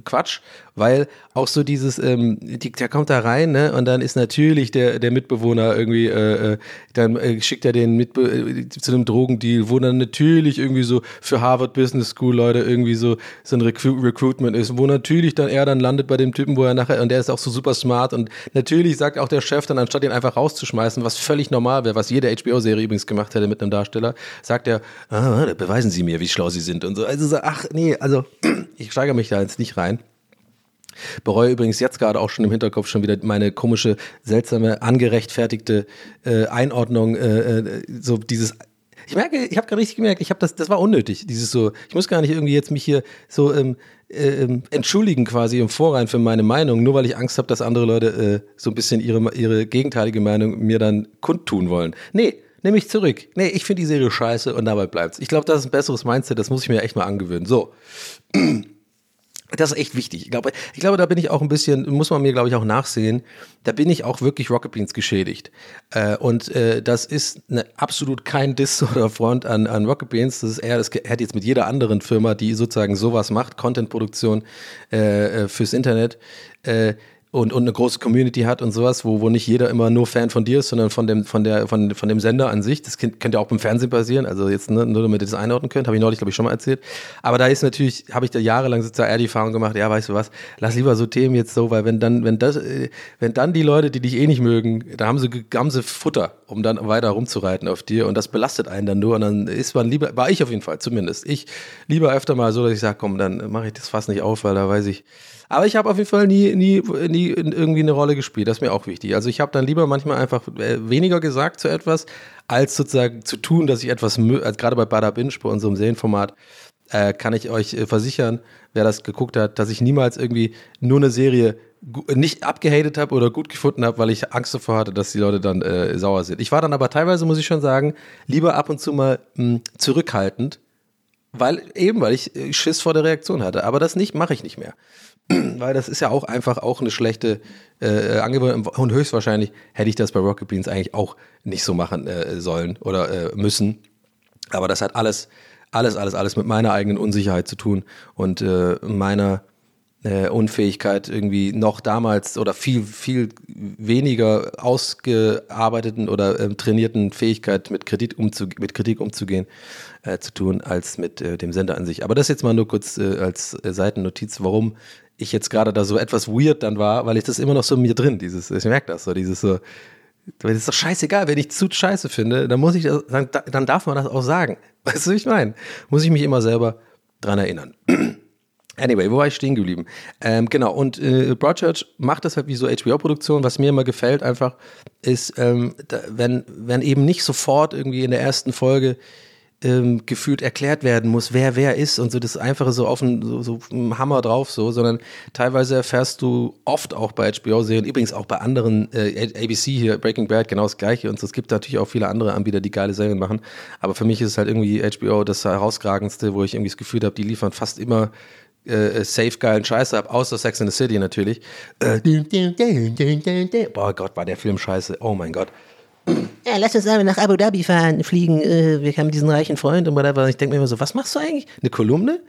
Quatsch, weil auch so dieses, ähm, die, der kommt da rein, ne, und dann ist natürlich der, der Mitbewohner irgendwie, äh, äh, dann äh, schickt er den Mitbe äh, zu einem Drogendeal, wo dann natürlich irgendwie so für Harvard Business School Leute irgendwie so, so ein Recru Recruitment ist, wo natürlich dann er dann landet bei dem Typen, wo er nachher, und der ist auch so super smart und natürlich sagt auch der Chef dann, anstatt ihn einfach rauszuschmeißen, was völlig normal wäre, was jede HBO-Serie übrigens gemacht hätte mit einem Darsteller, sagt er, ah, beweisen Sie mir, wie schlau Sie sind und so. Also so, ach nee, also ich steigere mich da jetzt nicht rein. Bereue übrigens jetzt gerade auch schon im Hinterkopf schon wieder meine komische, seltsame, angerechtfertigte äh, Einordnung, äh, äh, so dieses. Ich merke, ich habe gerade richtig gemerkt, ich habe das, das war unnötig. Dieses so, ich muss gar nicht irgendwie jetzt mich hier so ähm, äh, ähm, entschuldigen quasi im Vorrein für meine Meinung, nur weil ich Angst habe, dass andere Leute äh, so ein bisschen ihre ihre gegenteilige Meinung mir dann kundtun wollen. Nee, nehme ich zurück. Nee, ich finde die Serie scheiße und dabei bleibt's. Ich glaube, das ist ein besseres Mindset, das muss ich mir echt mal angewöhnen. So. Das ist echt wichtig. Ich glaube, ich glaube, da bin ich auch ein bisschen, muss man mir, glaube ich, auch nachsehen. Da bin ich auch wirklich Rocket Beans geschädigt. Äh, und äh, das ist eine, absolut kein Diss oder Front an, an Rocket Beans. Das ist eher, das hätte jetzt mit jeder anderen Firma, die sozusagen sowas macht, Content-Produktion äh, äh, fürs Internet. Und, und eine große Community hat und sowas, wo, wo nicht jeder immer nur Fan von dir ist, sondern von dem, von der, von, von dem Sender an sich. Das könnte ja auch beim Fernsehen passieren. Also jetzt ne, nur damit ihr das einordnen könnt, habe ich neulich, glaube ich, schon mal erzählt. Aber da ist natürlich, habe ich da jahrelang sozusagen eher die Erfahrung gemacht, ja, weißt du was, lass lieber so Themen jetzt so, weil wenn dann, wenn das, äh, wenn dann die Leute, die dich eh nicht mögen, da haben sie, haben sie Futter, um dann weiter rumzureiten auf dir und das belastet einen dann nur und dann ist man lieber, war ich auf jeden Fall zumindest, ich lieber öfter mal so, dass ich sage, komm, dann mache ich das fast nicht auf, weil da weiß ich, aber ich habe auf jeden Fall nie, nie, nie in irgendwie eine Rolle gespielt. Das ist mir auch wichtig. Also ich habe dann lieber manchmal einfach äh, weniger gesagt zu etwas, als sozusagen zu tun, dass ich etwas, also gerade bei Bada Binge, bei unserem Serienformat, äh, kann ich euch äh, versichern, wer das geguckt hat, dass ich niemals irgendwie nur eine Serie nicht abgehatet habe oder gut gefunden habe, weil ich Angst davor hatte, dass die Leute dann äh, sauer sind. Ich war dann aber teilweise, muss ich schon sagen, lieber ab und zu mal mh, zurückhaltend, weil eben, weil ich äh, Schiss vor der Reaktion hatte. Aber das nicht, mache ich nicht mehr. weil das ist ja auch einfach auch eine schlechte äh, Angewohnheit. Und höchstwahrscheinlich hätte ich das bei Rocket Beans eigentlich auch nicht so machen äh, sollen oder äh, müssen. Aber das hat alles, alles, alles, alles mit meiner eigenen Unsicherheit zu tun und äh, meiner äh, Unfähigkeit irgendwie noch damals oder viel, viel weniger ausgearbeiteten oder ähm, trainierten Fähigkeit mit Kritik, umzu mit Kritik umzugehen äh, zu tun, als mit äh, dem Sender an sich. Aber das jetzt mal nur kurz äh, als äh, Seitennotiz, warum ich jetzt gerade da so etwas weird dann war, weil ich das immer noch so in mir drin, dieses, ich merke das so, dieses so, das ist doch scheißegal, wenn ich zu scheiße finde, dann muss ich das, dann, dann darf man das auch sagen. Weißt du, wie ich meine? Muss ich mich immer selber dran erinnern. Anyway, wo war ich stehen geblieben? Ähm, genau, und äh, Broadchurch macht das halt wie so HBO-Produktion. Was mir immer gefällt einfach, ist, ähm, da, wenn, wenn eben nicht sofort irgendwie in der ersten Folge ähm, gefühlt erklärt werden muss, wer wer ist und so das Einfache so auf einen so, so Hammer drauf so, sondern teilweise erfährst du oft auch bei HBO-Serien, übrigens auch bei anderen äh, ABC hier, Breaking Bad, genau das gleiche und so. es gibt natürlich auch viele andere Anbieter, die geile Serien machen, aber für mich ist es halt irgendwie HBO das herausragendste, wo ich irgendwie das Gefühl habe, die liefern fast immer äh, safe geilen Scheiß ab, außer Sex in the City natürlich. Äh, boah Gott, war der Film scheiße. Oh mein Gott. Ja, lass uns aber nach Abu Dhabi fahren, fliegen. Äh, wir haben diesen reichen Freund und whatever. Ich denke mir immer so, was machst du eigentlich? Eine Kolumne?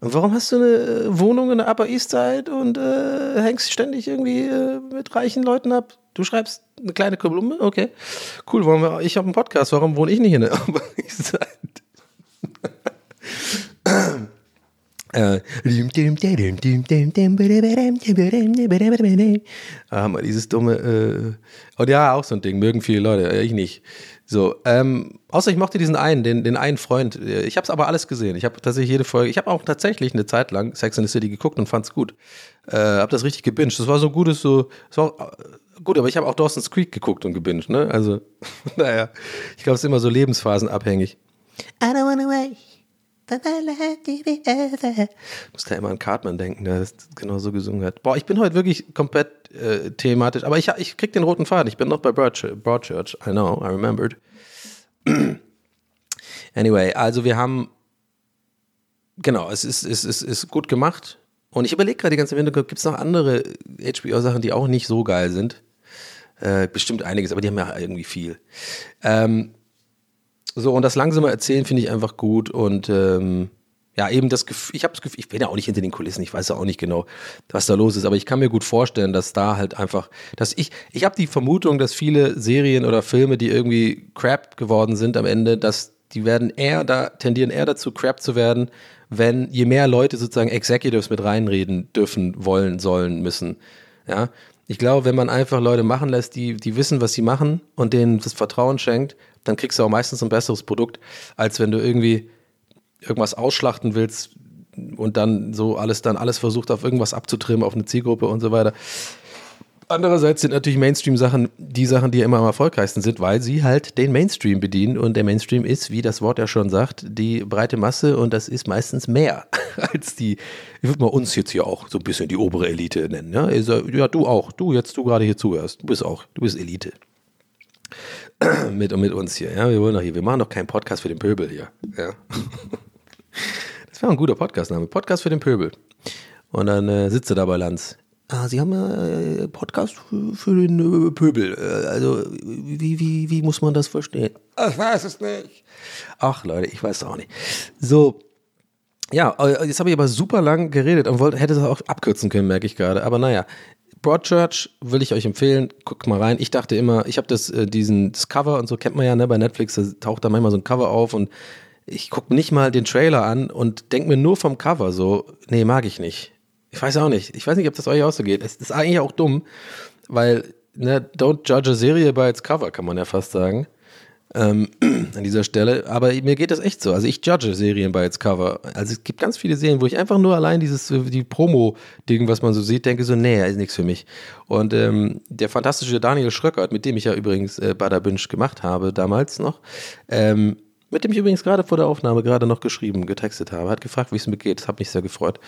Und warum hast du eine äh, Wohnung in der Upper East Side und äh, hängst ständig irgendwie äh, mit reichen Leuten ab? Du schreibst eine kleine Kolumne? Okay. Cool, wir, ich habe einen Podcast. Warum wohne ich nicht in der Upper East Side? Äh, mal dieses dumme, äh, und ja, auch so ein Ding, mögen viele Leute, äh, ich nicht. So, ähm, außer ich mochte diesen einen, den, den einen Freund. Ich habe es aber alles gesehen. Ich habe tatsächlich jede Folge, ich habe auch tatsächlich eine Zeit lang Sex in the City geguckt und fand es gut. Äh, habe das richtig gebinged. Das war so gutes, so, das war auch, gut, aber ich habe auch Dawson's Creek geguckt und gebinged, ne? Also, naja, ich glaube, es ist immer so lebensphasenabhängig. I don't wanna wait. Muss da immer an Cartman denken, der das genau so gesungen hat. Boah, ich bin heute wirklich komplett äh, thematisch, aber ich, ich krieg den roten Faden. Ich bin noch bei Broadchurch. I know, I remembered. anyway, also wir haben, genau, es ist, es ist, ist gut gemacht. Und ich überlege gerade die ganze Zeit, gibt es noch andere HBO-Sachen, die auch nicht so geil sind? Äh, bestimmt einiges, aber die haben ja irgendwie viel. Ähm, so, und das langsame Erzählen finde ich einfach gut und ähm, ja, eben das Gefühl, ich habe das Gefühl, ich bin ja auch nicht hinter den Kulissen, ich weiß ja auch nicht genau, was da los ist, aber ich kann mir gut vorstellen, dass da halt einfach, dass ich, ich habe die Vermutung, dass viele Serien oder Filme, die irgendwie crap geworden sind am Ende, dass die werden eher da, tendieren eher dazu, crap zu werden, wenn je mehr Leute sozusagen Executives mit reinreden dürfen, wollen, sollen, müssen. Ja, ich glaube, wenn man einfach Leute machen lässt, die, die wissen, was sie machen und denen das Vertrauen schenkt, dann kriegst du auch meistens ein besseres Produkt, als wenn du irgendwie irgendwas ausschlachten willst und dann so alles dann alles versucht auf irgendwas abzutrimmen, auf eine Zielgruppe und so weiter. Andererseits sind natürlich Mainstream-Sachen die Sachen, die immer am erfolgreichsten sind, weil sie halt den Mainstream bedienen und der Mainstream ist, wie das Wort ja schon sagt, die breite Masse und das ist meistens mehr als die, ich würde mal uns jetzt hier auch so ein bisschen die obere Elite nennen. Ja, also, ja du auch, du jetzt, du gerade hier zuhörst, du bist auch, du bist Elite. mit, mit uns hier. Ja, wir wollen doch hier, wir machen doch keinen Podcast für den Pöbel hier. Ja. Das wäre ein guter Podcastname. Podcast für den Pöbel. Und dann äh, sitzt er da bei Lanz. Ah, Sie haben äh, Podcast für, für den äh, Pöbel. Äh, also, wie, wie, wie muss man das verstehen? Ich weiß es nicht. Ach, Leute, ich weiß es auch nicht. So. Ja, äh, jetzt habe ich aber super lang geredet und wollte, hätte es auch abkürzen können, merke ich gerade. Aber naja, Broadchurch will ich euch empfehlen. Guckt mal rein. Ich dachte immer, ich habe das, äh, diesen, das Cover und so kennt man ja, ne, bei Netflix, da taucht da manchmal so ein Cover auf und ich gucke nicht mal den Trailer an und denke mir nur vom Cover so, nee, mag ich nicht. Ich weiß auch nicht. Ich weiß nicht, ob das euch auch so geht. Es ist eigentlich auch dumm, weil, ne, don't judge a Serie by its cover, kann man ja fast sagen ähm, an dieser Stelle. Aber mir geht das echt so. Also ich judge Serien bei its Cover. Also es gibt ganz viele Serien, wo ich einfach nur allein dieses, die Promo-Ding, was man so sieht, denke so, nee, ist nichts für mich. Und ähm, der fantastische Daniel Schröckert, mit dem ich ja übrigens äh, Bada Binge gemacht habe, damals noch, ähm, mit dem ich übrigens gerade vor der Aufnahme gerade noch geschrieben, getextet habe, hat gefragt, wie es mir geht. Das hat mich sehr gefreut.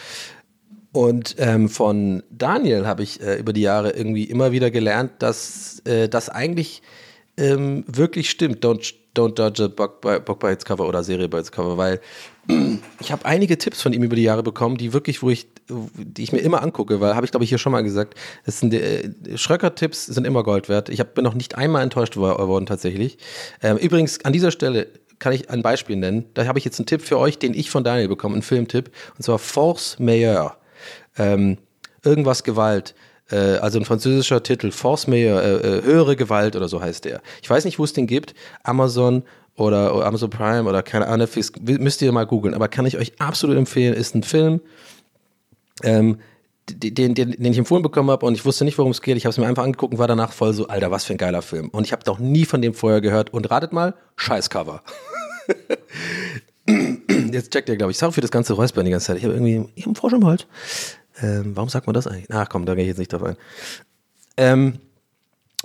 Und ähm, von Daniel habe ich äh, über die Jahre irgendwie immer wieder gelernt, dass äh, das eigentlich ähm, wirklich stimmt. Don't, don't judge a book by, book by its cover oder Serie by its cover, weil ich habe einige Tipps von ihm über die Jahre bekommen, die wirklich, wo ich, die ich mir immer angucke, weil habe ich glaube ich hier schon mal gesagt, das sind äh, Schröcker-Tipps sind immer Gold wert. Ich hab, bin noch nicht einmal enttäuscht worden tatsächlich. Ähm, übrigens an dieser Stelle kann ich ein Beispiel nennen. Da habe ich jetzt einen Tipp für euch, den ich von Daniel bekomme, einen Filmtipp, und zwar Force Majeure. Ähm, irgendwas Gewalt äh, also ein französischer Titel, Force Majeure, äh, äh, höhere Gewalt oder so heißt der. Ich weiß nicht, wo es den gibt, Amazon oder, oder Amazon Prime oder keine Ahnung, müsst ihr mal googeln, aber kann ich euch absolut empfehlen, ist ein Film, ähm, den, den, den ich empfohlen bekommen habe und ich wusste nicht, worum es geht. Ich habe es mir einfach angeguckt und war danach voll so, Alter, was für ein geiler Film. Und ich habe doch nie von dem vorher gehört. Und ratet mal, Scheißcover. Jetzt checkt ihr, glaube ich. Sorry für das ganze Räuspern die ganze Zeit. Ich habe irgendwie, ich habe einen Frosch im Hals. Ähm, warum sagt man das eigentlich? Ach komm, da gehe ich jetzt nicht drauf ein. Ähm,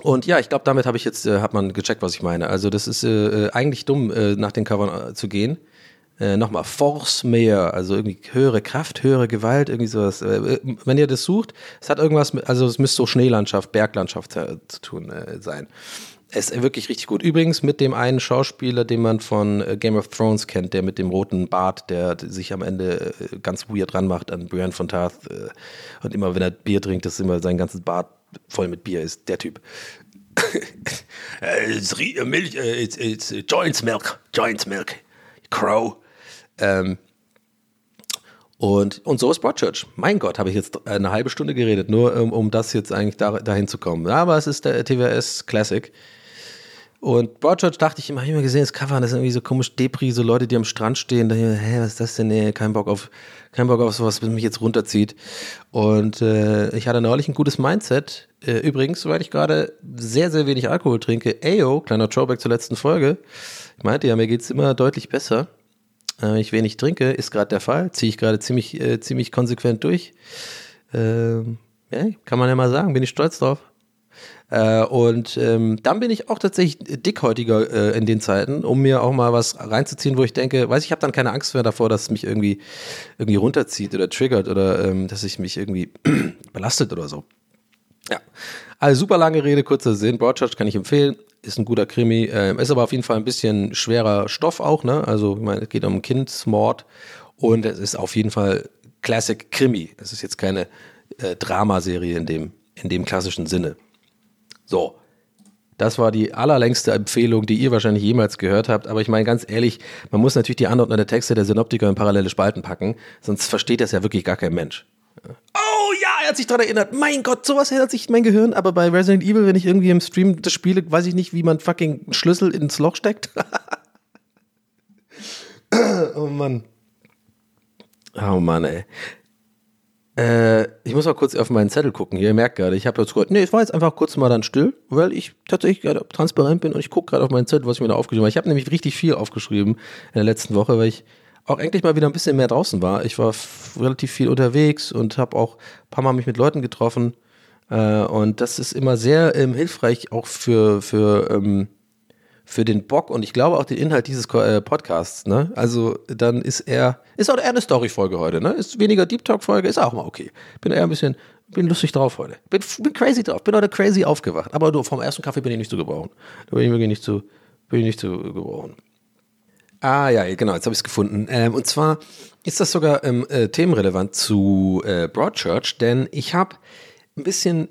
und ja, ich glaube, damit habe ich jetzt, äh, hat man gecheckt, was ich meine. Also das ist äh, äh eigentlich dumm, äh, nach den Covern äh, zu gehen. Äh, Nochmal, Force mehr, also irgendwie höhere Kraft, höhere Gewalt, irgendwie sowas. Wenn ihr das sucht, es hat irgendwas, mit, also es müsste so Schneelandschaft, Berglandschaft zu tun sein. Es ist wirklich richtig gut. Übrigens mit dem einen Schauspieler, den man von äh, Game of Thrones kennt, der mit dem roten Bart, der sich am Ende äh, ganz weird ranmacht an Brienne von Tarth. Äh, und immer, wenn er Bier trinkt, dass immer sein ganzes Bart voll mit Bier ist. Der Typ. It's, äh, it's, it's Joints Milk. Joints Milk. Crow. Ähm, und, und so ist Broadchurch. Mein Gott, habe ich jetzt eine halbe Stunde geredet, nur um, um das jetzt eigentlich da, dahin zu kommen. Aber es ist der TWS Classic. Und Broadchurch dachte ich immer, ich immer gesehen, das Cover, das ist irgendwie so komisch Depri, so Leute, die am Strand stehen, da hä, was ist das denn? Nee, kein Bock auf, kein Bock auf sowas, was mich jetzt runterzieht. Und äh, ich hatte neulich ein gutes Mindset. Äh, übrigens, weil ich gerade sehr, sehr wenig Alkohol trinke. Ayo, kleiner Throwback zur letzten Folge. Ich meinte ja, mir geht's immer deutlich besser. Äh, ich wenig trinke, ist gerade der Fall. Ziehe ich gerade ziemlich, äh, ziemlich konsequent durch. Ähm, ja, kann man ja mal sagen, bin ich stolz drauf. Äh, und ähm, dann bin ich auch tatsächlich dickhäutiger äh, in den Zeiten, um mir auch mal was reinzuziehen, wo ich denke, weiß ich, habe dann keine Angst mehr davor, dass es mich irgendwie, irgendwie runterzieht oder triggert oder ähm, dass ich mich irgendwie belastet oder so. Ja, also super lange Rede, kurzer Sinn. Broadchurch kann ich empfehlen. Ist ein guter Krimi. Ähm, ist aber auf jeden Fall ein bisschen schwerer Stoff auch, ne? Also, ich meine, es geht um Kindsmord und es ist auf jeden Fall Classic Krimi. Es ist jetzt keine äh, Dramaserie in dem, in dem klassischen Sinne. So. Das war die allerlängste Empfehlung, die ihr wahrscheinlich jemals gehört habt. Aber ich meine ganz ehrlich, man muss natürlich die Antworten der Texte der Synoptiker in parallele Spalten packen, sonst versteht das ja wirklich gar kein Mensch. Oh ja, er hat sich daran erinnert. Mein Gott, sowas erinnert sich mein Gehirn. Aber bei Resident Evil, wenn ich irgendwie im Stream das spiele, weiß ich nicht, wie man fucking Schlüssel ins Loch steckt. oh Mann. Oh Mann, ey. Äh, ich muss mal kurz auf meinen Zettel gucken. Ihr merkt gerade, ich habe jetzt gehört, nee, es war jetzt einfach kurz mal dann still, weil ich tatsächlich gerade transparent bin und ich gucke gerade auf meinen Zettel, was ich mir da aufgeschrieben habe. Ich habe nämlich richtig viel aufgeschrieben in der letzten Woche, weil ich auch endlich mal wieder ein bisschen mehr draußen war. Ich war relativ viel unterwegs und habe auch ein paar Mal mich mit Leuten getroffen. Äh, und das ist immer sehr ähm, hilfreich, auch für, für, ähm, für den Bock und ich glaube auch den Inhalt dieses äh, Podcasts. Ne? Also dann ist er, ist auch eher eine Story-Folge heute. Ne? Ist weniger Deep Talk-Folge, ist auch mal okay. Bin eher ein bisschen, bin lustig drauf heute. Bin, bin crazy drauf, bin heute crazy aufgewacht. Aber du, vom ersten Kaffee bin ich nicht zu gebrauchen. Da bin ich wirklich nicht zu, bin ich nicht zu gebrauchen. Ah ja, genau, jetzt habe ich es gefunden. Ähm, und zwar ist das sogar ähm, äh, themenrelevant zu äh, Broadchurch, denn ich habe ein bisschen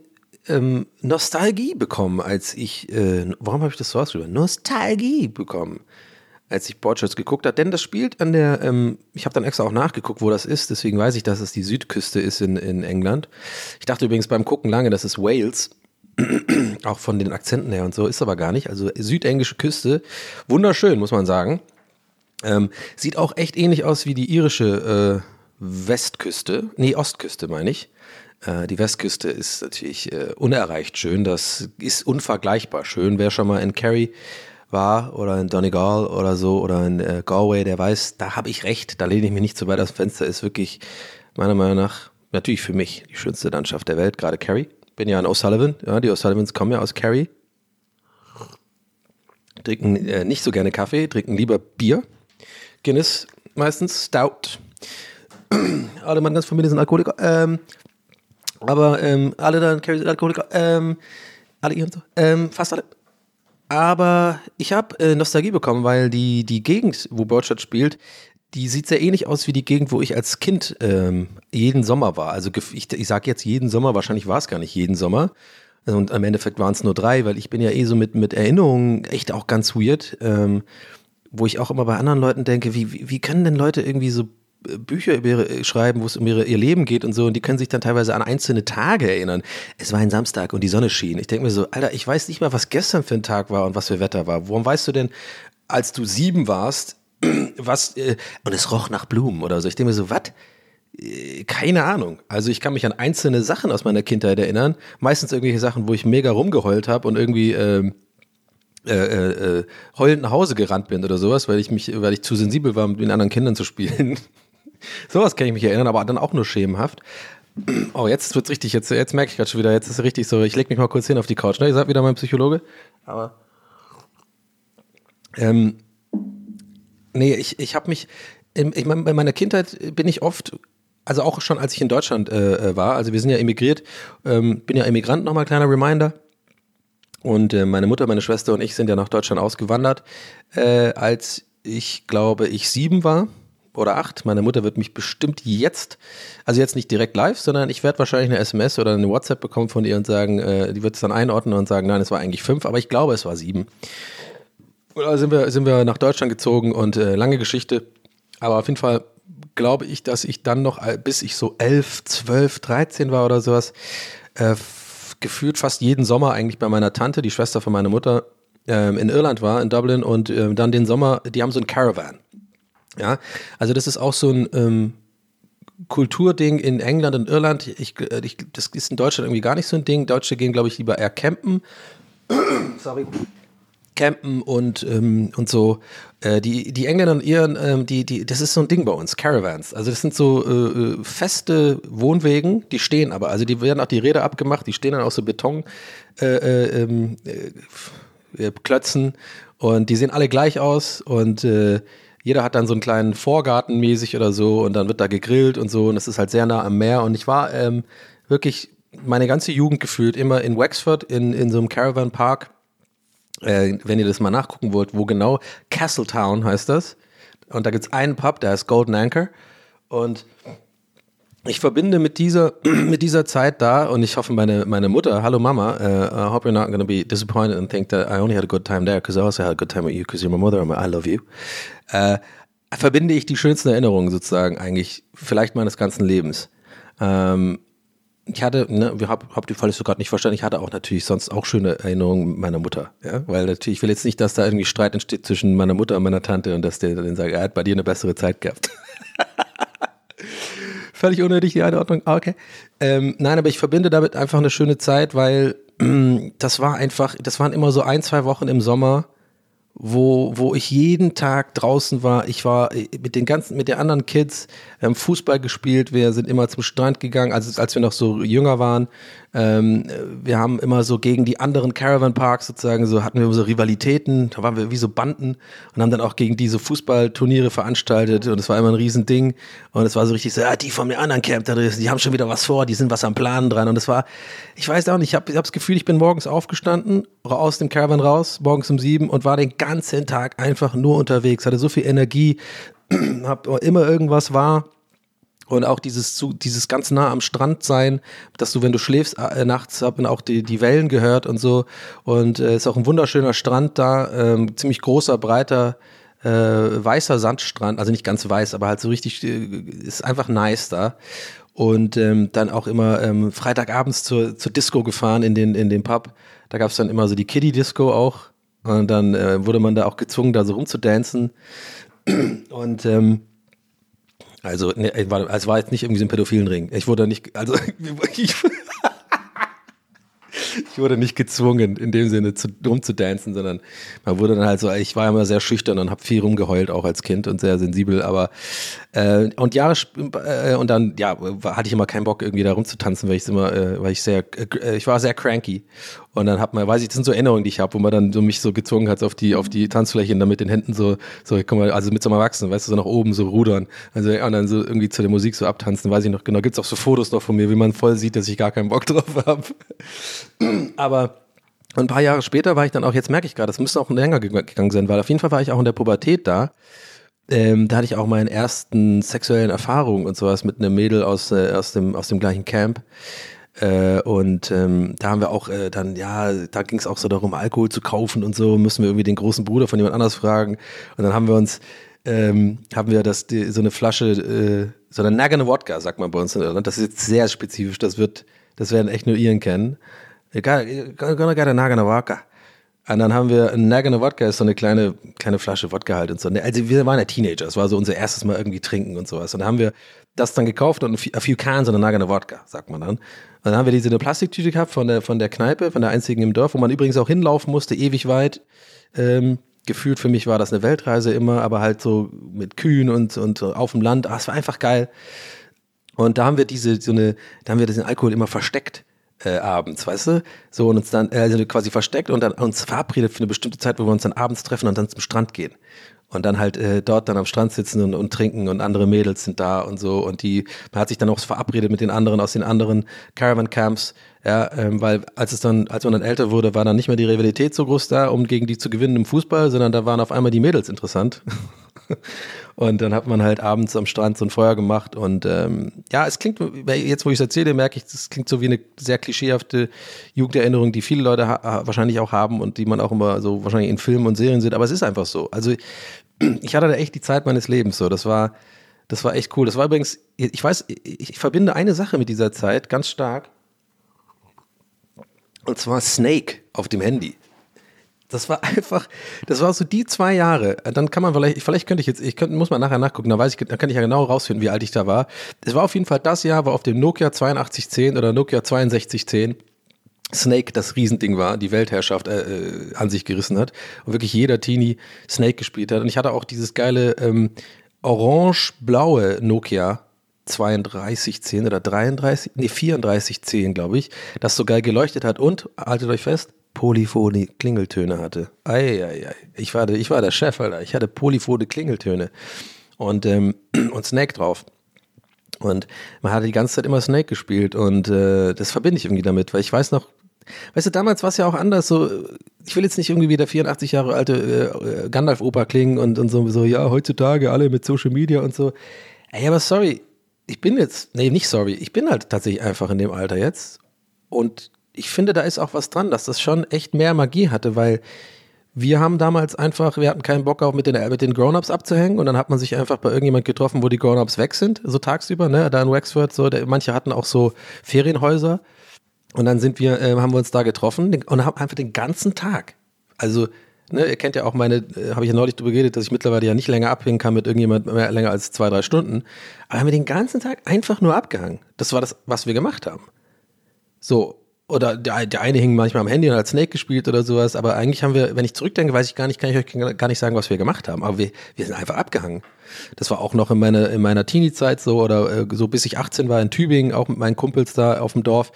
ähm, Nostalgie bekommen, als ich, äh, warum habe ich das so ausgedrückt? Nostalgie bekommen, als ich Broadchurch geguckt habe. Denn das spielt an der, ähm, ich habe dann extra auch nachgeguckt, wo das ist, deswegen weiß ich, dass es die Südküste ist in, in England. Ich dachte übrigens beim Gucken lange, das ist Wales auch von den Akzenten her und so, ist aber gar nicht. Also südenglische Küste, wunderschön, muss man sagen. Ähm, sieht auch echt ähnlich aus wie die irische äh, Westküste, nee, Ostküste meine ich. Äh, die Westküste ist natürlich äh, unerreicht schön, das ist unvergleichbar schön. Wer schon mal in Kerry war oder in Donegal oder so oder in äh, Galway, der weiß, da habe ich recht, da lehne ich mich nicht zu weit aus dem Fenster, ist wirklich meiner Meinung nach natürlich für mich die schönste Landschaft der Welt, gerade Kerry. Bin ja in O'Sullivan, ja, die O'Sullivans kommen ja aus Kerry. Trinken äh, nicht so gerne Kaffee, trinken lieber Bier. Guinness meistens, Stout. alle meine ganze Familie sind Alkoholiker. Ähm, aber ähm, alle da in Kerry sind Alkoholiker. Ähm, alle ihr so. Ähm, fast alle. Aber ich habe äh, Nostalgie bekommen, weil die, die Gegend, wo Birdshot spielt, die sieht sehr ähnlich aus wie die Gegend, wo ich als Kind ähm, jeden Sommer war. Also ich, ich sage jetzt jeden Sommer, wahrscheinlich war es gar nicht jeden Sommer. Und am Endeffekt waren es nur drei, weil ich bin ja eh so mit, mit Erinnerungen echt auch ganz weird. Ähm, wo ich auch immer bei anderen Leuten denke, wie, wie, wie können denn Leute irgendwie so Bücher über ihre, äh, schreiben, wo es um ihre, ihr Leben geht und so, und die können sich dann teilweise an einzelne Tage erinnern. Es war ein Samstag und die Sonne schien. Ich denke mir so, Alter, ich weiß nicht mal, was gestern für ein Tag war und was für Wetter war. Warum weißt du denn, als du sieben warst, was, äh, und es roch nach Blumen oder so? Ich denke mir so, was? Äh, Keine Ahnung. Also ich kann mich an einzelne Sachen aus meiner Kindheit erinnern. Meistens irgendwelche Sachen, wo ich mega rumgeheult habe und irgendwie ähm, äh, äh, heulend nach Hause gerannt bin oder sowas, weil ich mich, weil ich zu sensibel war, mit den anderen Kindern zu spielen. sowas kann ich mich erinnern, aber dann auch nur schemenhaft. Oh, jetzt wird's richtig, jetzt, jetzt merke ich gerade schon wieder, jetzt ist es richtig so, ich leg mich mal kurz hin auf die Couch. Ne? Ihr seid wieder mein Psychologe. Aber ähm, nee, ich, ich habe mich, in, ich mein, bei meiner Kindheit bin ich oft, also auch schon als ich in Deutschland äh, äh war, also wir sind ja emigriert, ähm, bin ja Emigrant, nochmal kleiner Reminder. Und äh, meine Mutter, meine Schwester und ich sind ja nach Deutschland ausgewandert, äh, als ich glaube, ich sieben war oder acht. Meine Mutter wird mich bestimmt jetzt, also jetzt nicht direkt live, sondern ich werde wahrscheinlich eine SMS oder eine WhatsApp bekommen von ihr und sagen, äh, die wird es dann einordnen und sagen, nein, es war eigentlich fünf, aber ich glaube, es war sieben. Oder sind wir, sind wir nach Deutschland gezogen und äh, lange Geschichte. Aber auf jeden Fall glaube ich, dass ich dann noch, äh, bis ich so elf, zwölf, dreizehn war oder sowas, äh, gefühlt fast jeden Sommer eigentlich bei meiner Tante, die Schwester von meiner Mutter, ähm, in Irland war, in Dublin und ähm, dann den Sommer, die haben so ein Caravan. Ja, also das ist auch so ein ähm, Kulturding in England und Irland. Ich, äh, ich, das ist in Deutschland irgendwie gar nicht so ein Ding. Deutsche gehen, glaube ich, lieber eher campen. Sorry. Campen und, ähm, und so. Äh, die, die Engländer und Iren, ähm, die, die, das ist so ein Ding bei uns, Caravans. Also das sind so äh, äh feste Wohnwegen, die stehen aber. Also die werden auch die Räder abgemacht, die stehen dann aus so Beton. Äh, äh ähm, äh, Klötzen und die sehen alle gleich aus und äh, jeder hat dann so einen kleinen Vorgarten mäßig oder so und dann wird da gegrillt und so und es ist halt sehr nah am Meer und ich war ähm, wirklich meine ganze Jugend gefühlt immer in Wexford in, in so einem Caravan Park. Äh, wenn ihr das mal nachgucken wollt, wo genau, Castletown heißt das. Und da gibt es einen Pub, der heißt Golden Anchor. Und ich verbinde mit dieser, mit dieser Zeit da und ich hoffe, meine, meine Mutter, hallo Mama, uh, I hope you're not going to be disappointed and think that I only had a good time there because I also had a good time with you because you're my mother and I love you. Uh, verbinde ich die schönsten Erinnerungen sozusagen eigentlich, vielleicht meines ganzen Lebens. Ähm, ich hatte, ne, wir hab, hab die Fall so gerade nicht verstanden, ich hatte auch natürlich sonst auch schöne Erinnerungen mit meiner Mutter, ja, weil natürlich, ich will jetzt nicht, dass da irgendwie Streit entsteht zwischen meiner Mutter und meiner Tante und dass der dann sagt, er hat bei dir eine bessere Zeit gehabt. Völlig unnötig die Einordnung. Ah, okay. Ähm, nein, aber ich verbinde damit einfach eine schöne Zeit, weil das war einfach, das waren immer so ein, zwei Wochen im Sommer, wo, wo ich jeden Tag draußen war. Ich war äh, mit den ganzen, mit den anderen Kids, wir haben Fußball gespielt, wir sind immer zum Strand gegangen, also als wir noch so jünger waren. Ähm, wir haben immer so gegen die anderen Caravan Parks sozusagen, so hatten wir so Rivalitäten, da waren wir wie so Banden und haben dann auch gegen diese Fußballturniere veranstaltet und es war immer ein Riesending und es war so richtig so, ja, die von der anderen Camp, die haben schon wieder was vor, die sind was am Planen dran und es war, ich weiß auch nicht, ich habe hab das Gefühl, ich bin morgens aufgestanden, aus dem Caravan raus, morgens um sieben und war den ganzen Tag einfach nur unterwegs, hatte so viel Energie, hab immer irgendwas war und auch dieses, zu, dieses ganz nah am Strand sein, dass du, wenn du schläfst, äh, nachts haben auch die, die Wellen gehört und so. Und es äh, ist auch ein wunderschöner Strand da, ähm, ziemlich großer, breiter, äh, weißer Sandstrand, also nicht ganz weiß, aber halt so richtig, äh, ist einfach nice da. Und ähm, dann auch immer ähm, Freitagabends zur, zur Disco gefahren in den, in den Pub. Da gab es dann immer so die Kiddie-Disco auch. Und dann äh, wurde man da auch gezwungen, da so rumzudancen. Und ähm, also, ne, es war jetzt nicht irgendwie so ein pädophilen Ring. Ich wurde nicht, also ich, ich wurde nicht gezwungen, in dem Sinne zu, rumzudancen, sondern man wurde dann halt so, ich war immer sehr schüchtern und habe viel rumgeheult, auch als Kind und sehr sensibel, aber äh, und Jahre äh, und dann, ja, hatte ich immer keinen Bock, irgendwie da rumzutanzen, weil ich immer, äh, weil ich sehr, äh, ich war sehr cranky. Und dann hat man, weiß ich, das sind so Erinnerungen, die ich habe, wo man dann so mich so gezwungen hat auf die, auf die Tanzfläche und dann mit den Händen so, so, guck mal, also mit so einem Erwachsenen, weißt du, so nach oben so rudern. Also und dann so irgendwie zu der Musik so abtanzen, weiß ich noch genau. Gibt's auch so Fotos noch von mir, wie man voll sieht, dass ich gar keinen Bock drauf habe. Aber ein paar Jahre später war ich dann auch, jetzt merke ich gerade, das müsste auch länger gegangen sein, weil auf jeden Fall war ich auch in der Pubertät da. Ähm, da hatte ich auch meine ersten sexuellen Erfahrungen und sowas mit einem Mädel aus, äh, aus, dem, aus dem gleichen Camp. Äh, und ähm, da haben wir auch äh, dann, ja, da ging es auch so darum, Alkohol zu kaufen und so, müssen wir irgendwie den großen Bruder von jemand anders fragen. Und dann haben wir uns, ähm, haben wir das, die, so eine Flasche, äh, so eine Nagane Wodka, sagt man bei uns in Irland. Das ist jetzt sehr spezifisch, das wird, das werden echt nur Iren kennen. Gonna get a Nagane Wodka. Und dann haben wir Nagano Wodka, ist so eine kleine, kleine Flasche Wodka halt und so. Also wir waren ja Teenager, das war so unser erstes Mal irgendwie trinken und sowas. Und dann haben wir das dann gekauft und a few cans und eine Nagano Wodka, sagt man dann. Und dann haben wir diese eine Plastiktüte gehabt von der, von der Kneipe, von der einzigen im Dorf, wo man übrigens auch hinlaufen musste, ewig weit. Ähm, gefühlt für mich war das eine Weltreise immer, aber halt so mit Kühen und, und auf dem Land. Ah, es war einfach geil. Und da haben wir diese, so eine, da haben wir diesen Alkohol immer versteckt. Äh, abends, weißt du? So und uns dann äh, also quasi versteckt und dann uns verabredet für eine bestimmte Zeit, wo wir uns dann abends treffen und dann zum Strand gehen. Und dann halt äh, dort dann am Strand sitzen und, und trinken und andere Mädels sind da und so. Und die, man hat sich dann auch verabredet mit den anderen aus den anderen Caravan Camps, ja, ähm, weil als es dann, als man dann älter wurde, war dann nicht mehr die Rivalität so groß da, um gegen die zu gewinnen im Fußball, sondern da waren auf einmal die Mädels interessant. Und dann hat man halt abends am Strand so ein Feuer gemacht. Und ähm, ja, es klingt, jetzt wo ich es erzähle, merke ich, das klingt so wie eine sehr klischeehafte Jugenderinnerung, die viele Leute wahrscheinlich auch haben und die man auch immer so wahrscheinlich in Filmen und Serien sieht. Aber es ist einfach so. Also ich hatte da echt die Zeit meines Lebens so. Das war, das war echt cool. Das war übrigens, ich weiß, ich, ich verbinde eine Sache mit dieser Zeit ganz stark. Und zwar Snake auf dem Handy. Das war einfach, das war so die zwei Jahre. Dann kann man vielleicht, vielleicht könnte ich jetzt, ich könnte, muss mal nachher nachgucken, da weiß ich, dann kann ich ja genau rausfinden, wie alt ich da war. Es war auf jeden Fall das Jahr, war auf dem Nokia 8210 oder Nokia 6210 Snake das Riesending war, die Weltherrschaft äh, äh, an sich gerissen hat und wirklich jeder Teenie Snake gespielt hat. Und ich hatte auch dieses geile ähm, orange-blaue Nokia 3210 oder 33, nee 3410 glaube ich, das so geil geleuchtet hat und, haltet euch fest, polyphone Klingeltöne hatte. Eieiei. Ich war, der, ich war der Chef, Alter. Ich hatte polyphone Klingeltöne und, ähm, und Snake drauf. Und man hatte die ganze Zeit immer Snake gespielt und äh, das verbinde ich irgendwie damit, weil ich weiß noch, weißt du, damals war es ja auch anders, so, ich will jetzt nicht irgendwie wie der 84 Jahre alte äh, Gandalf-Opa klingen und, und so, ja, heutzutage alle mit Social Media und so. Ey, aber sorry, ich bin jetzt, nee, nicht sorry, ich bin halt tatsächlich einfach in dem Alter jetzt und ich finde, da ist auch was dran, dass das schon echt mehr Magie hatte, weil wir haben damals einfach, wir hatten keinen Bock auch mit den, mit den Grown-Ups abzuhängen und dann hat man sich einfach bei irgendjemand getroffen, wo die Grown-Ups weg sind, so tagsüber, ne, da in Wexford, so, der, manche hatten auch so Ferienhäuser und dann sind wir, äh, haben wir uns da getroffen und haben einfach den ganzen Tag, also, ne, ihr kennt ja auch meine, äh, habe ich ja neulich drüber geredet, dass ich mittlerweile ja nicht länger abhängen kann mit irgendjemand mehr länger als zwei, drei Stunden, aber haben wir den ganzen Tag einfach nur abgehangen. Das war das, was wir gemacht haben. So, oder der, der eine hing manchmal am Handy und hat Snake gespielt oder sowas, aber eigentlich haben wir, wenn ich zurückdenke, weiß ich gar nicht, kann ich euch gar nicht sagen, was wir gemacht haben, aber wir, wir sind einfach abgehangen. Das war auch noch in meiner, in meiner Teenie-Zeit so oder äh, so bis ich 18 war in Tübingen, auch mit meinen Kumpels da auf dem Dorf.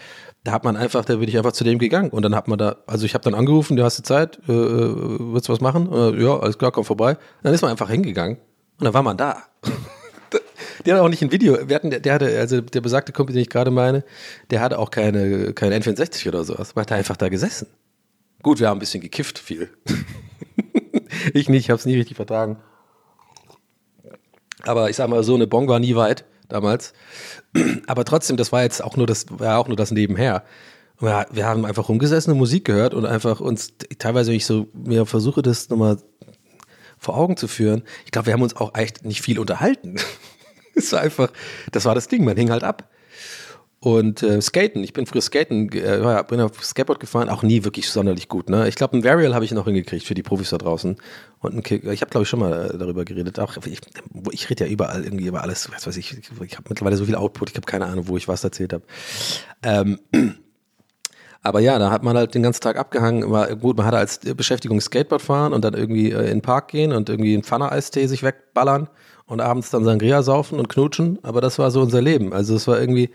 Da hat man einfach, da bin ich einfach zu dem gegangen und dann hat man da, also ich habe dann angerufen, du hast du Zeit, äh, äh, willst du was machen? Äh, ja, alles klar, komm vorbei. Und dann ist man einfach hingegangen und dann war man da. Der hat auch nicht ein Video. Wir hatten, der, hatte, also der besagte Kumpel, den ich gerade meine, der hatte auch keine, keine N64 oder sowas. Man hat einfach da gesessen. Gut, wir haben ein bisschen gekifft, viel. ich nicht, ich habe nie richtig vertragen. Aber ich sag mal, so eine Bong war nie weit damals. Aber trotzdem, das war jetzt auch nur das, war auch nur das nebenher. Und wir, wir haben einfach rumgesessen und Musik gehört und einfach uns, teilweise, wenn ich so mir versuche, das nochmal vor Augen zu führen, ich glaube, wir haben uns auch echt nicht viel unterhalten. Es war einfach, das war das Ding, man hing halt ab. Und äh, Skaten, ich bin früher Skaten, äh, bin auf Skateboard gefahren, auch nie wirklich sonderlich gut. Ne? Ich glaube, ein Varial habe ich noch hingekriegt für die Profis da draußen. Und ein Kick, ich habe, glaube ich, schon mal äh, darüber geredet. Auch ich, ich rede ja überall irgendwie über alles, was weiß ich. Ich, ich habe mittlerweile so viel Output, ich habe keine Ahnung, wo ich was erzählt habe. Ähm, aber ja, da hat man halt den ganzen Tag abgehangen. War gut, man hatte als Beschäftigung Skateboard fahren und dann irgendwie äh, in den Park gehen und irgendwie einen Pfanne-Eistee sich wegballern und abends dann Sangria saufen und knutschen, aber das war so unser Leben. Also es war irgendwie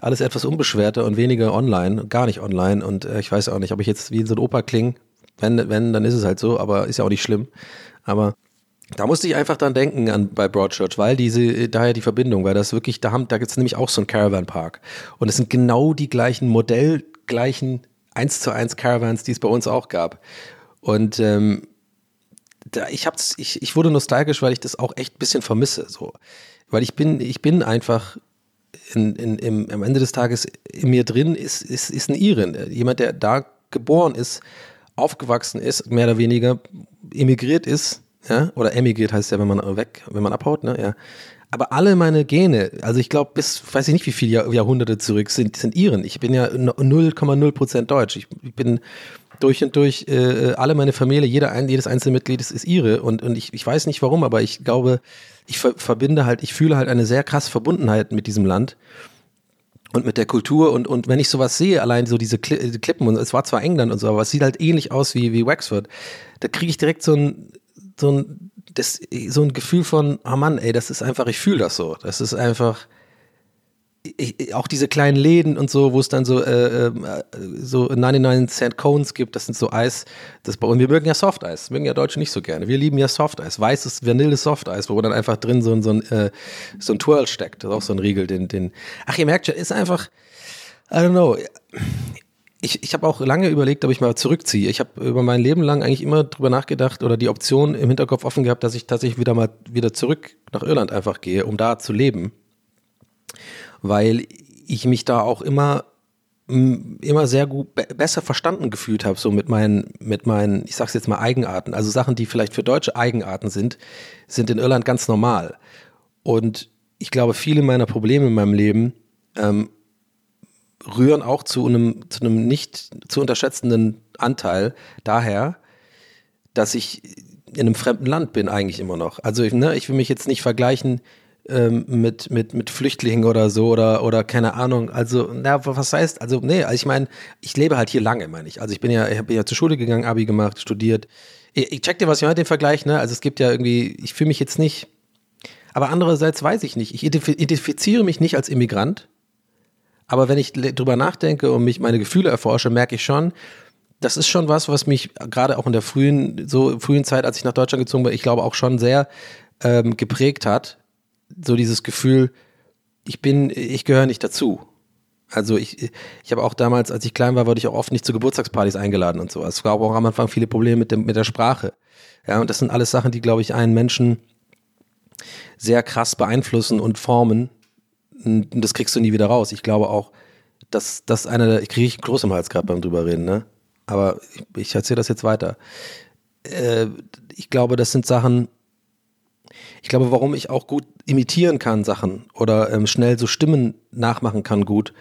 alles etwas unbeschwerter und weniger online, gar nicht online und äh, ich weiß auch nicht, ob ich jetzt wie so ein Opa klinge. Wenn, wenn, dann ist es halt so, aber ist ja auch nicht schlimm. Aber da musste ich einfach dran denken an bei Broadchurch, weil diese, daher die Verbindung, weil das wirklich, da haben, da gibt es nämlich auch so einen Caravan Park. Und es sind genau die gleichen modellgleichen 1 zu 1 Caravans, die es bei uns auch gab. Und ähm, da, ich hab's, ich, ich wurde nostalgisch, weil ich das auch echt ein bisschen vermisse, so. Weil ich bin, ich bin einfach in, in, im, am Ende des Tages in mir drin ist, ist, ist ein Iren. Jemand, der da geboren ist, aufgewachsen ist, mehr oder weniger emigriert ist, ja, oder emigriert heißt ja, wenn man weg, wenn man abhaut, ne, ja. Aber alle meine Gene, also ich glaube, bis, weiß ich nicht, wie viele Jahrhunderte zurück sind, sind Iren. Ich bin ja 0,0 Prozent Deutsch. Ich, ich bin durch und durch, äh, alle meine Familie, jeder ein, jedes einzelne Mitglied ist, ist ihre. Und, und ich, ich weiß nicht warum, aber ich glaube, ich ver verbinde halt, ich fühle halt eine sehr krasse Verbundenheit mit diesem Land und mit der Kultur und, und wenn ich sowas sehe, allein so diese Kli Klippen und es war zwar England und so, aber es sieht halt ähnlich aus wie, wie Wexford, da kriege ich direkt so ein, so ein, das, so ein Gefühl von, oh Mann, ey, das ist einfach, ich fühle das so. Das ist einfach, ich, auch diese kleinen Läden und so, wo es dann so, äh, äh, so 99 Cent Cones gibt, das sind so Eis. Das, und wir mögen ja Softeis, mögen ja Deutsche nicht so gerne. Wir lieben ja Softeis, weißes Vanille Softeis, wo dann einfach drin so, ein so ein, äh, so ein Twirl steckt. Das ist auch so ein Riegel, den, den. Ach, ihr merkt schon, ist einfach, I don't know. Ich, ich habe auch lange überlegt, ob ich mal zurückziehe. Ich habe über mein Leben lang eigentlich immer drüber nachgedacht oder die Option im Hinterkopf offen gehabt, dass ich tatsächlich wieder mal wieder zurück nach Irland einfach gehe, um da zu leben weil ich mich da auch immer immer sehr gut besser verstanden gefühlt habe so mit meinen mit meinen ich sag's jetzt mal Eigenarten. Also Sachen die vielleicht für Deutsche Eigenarten sind sind in Irland ganz normal. Und ich glaube viele meiner Probleme in meinem Leben ähm, rühren auch zu einem zu einem nicht zu unterschätzenden Anteil daher dass ich in einem fremden Land bin eigentlich immer noch. Also ne, ich will mich jetzt nicht vergleichen ähm, mit, mit, mit Flüchtlingen oder so oder, oder keine Ahnung. Also, na, was heißt, also, nee, also ich meine, ich lebe halt hier lange, meine ich. Also ich bin ja, ich habe ja zur Schule gegangen, Abi gemacht, studiert. Ich, ich check dir, was ich heute den Vergleich, ne? Also es gibt ja irgendwie, ich fühle mich jetzt nicht, aber andererseits weiß ich nicht. Ich identifiziere mich nicht als Immigrant. Aber wenn ich drüber nachdenke und mich meine Gefühle erforsche, merke ich schon, das ist schon was, was mich gerade auch in der frühen, so frühen Zeit, als ich nach Deutschland gezogen bin, ich glaube auch schon sehr ähm, geprägt hat so dieses Gefühl, ich bin, ich gehöre nicht dazu. Also ich, ich habe auch damals, als ich klein war, wurde ich auch oft nicht zu Geburtstagspartys eingeladen und so. Es gab auch am Anfang viele Probleme mit, dem, mit der Sprache. Ja, und das sind alles Sachen, die, glaube ich, einen Menschen sehr krass beeinflussen und formen. Und das kriegst du nie wieder raus. Ich glaube auch, dass das einer der, ich kriege einen Kloß im Hals gerade beim drüber reden, ne? Aber ich, ich erzähle das jetzt weiter. Äh, ich glaube, das sind Sachen, ich glaube, warum ich auch gut imitieren kann Sachen oder ähm, schnell so Stimmen nachmachen kann gut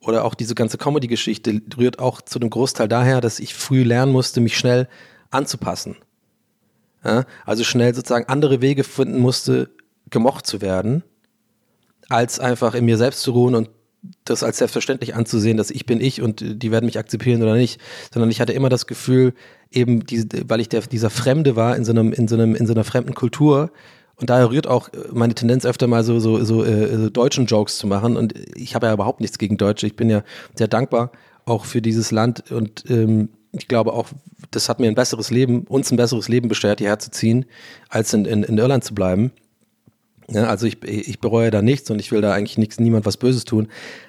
oder auch diese ganze Comedy-Geschichte rührt auch zu dem Großteil daher, dass ich früh lernen musste, mich schnell anzupassen. Ja? Also schnell sozusagen andere Wege finden musste, gemocht zu werden, als einfach in mir selbst zu ruhen und das als selbstverständlich anzusehen, dass ich bin ich und die werden mich akzeptieren oder nicht, sondern ich hatte immer das Gefühl, eben diese, weil ich der, dieser Fremde war in so einem, in so einem, in so einer fremden Kultur, und daher rührt auch meine Tendenz öfter mal so, so, so, äh, so deutschen Jokes zu machen. Und ich habe ja überhaupt nichts gegen Deutsche. Ich bin ja sehr dankbar auch für dieses Land. Und ähm, ich glaube auch, das hat mir ein besseres Leben, uns ein besseres Leben beschert, hierher zu ziehen, als in, in, in Irland zu bleiben. Ja, also ich, ich bereue da nichts und ich will da eigentlich nichts, niemand was Böses tun.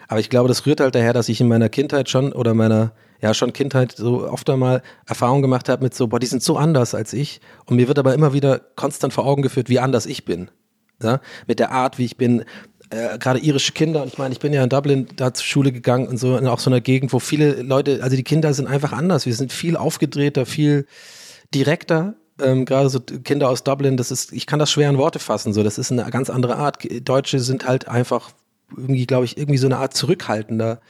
Aber ich glaube, das rührt halt daher, dass ich in meiner Kindheit schon oder meiner ja schon Kindheit so oft einmal Erfahrung gemacht habe mit so, boah, die sind so anders als ich. Und mir wird aber immer wieder konstant vor Augen geführt, wie anders ich bin. Ja? Mit der Art, wie ich bin. Äh, gerade irische Kinder, und ich meine, ich bin ja in Dublin da zur Schule gegangen und so, in auch so einer Gegend, wo viele Leute, also die Kinder sind einfach anders. Wir sind viel aufgedrehter, viel direkter. Ähm, gerade so Kinder aus Dublin, das ist, ich kann das schwer in Worte fassen, so, das ist eine ganz andere Art. Deutsche sind halt einfach irgendwie, glaube ich, irgendwie so eine Art zurückhaltender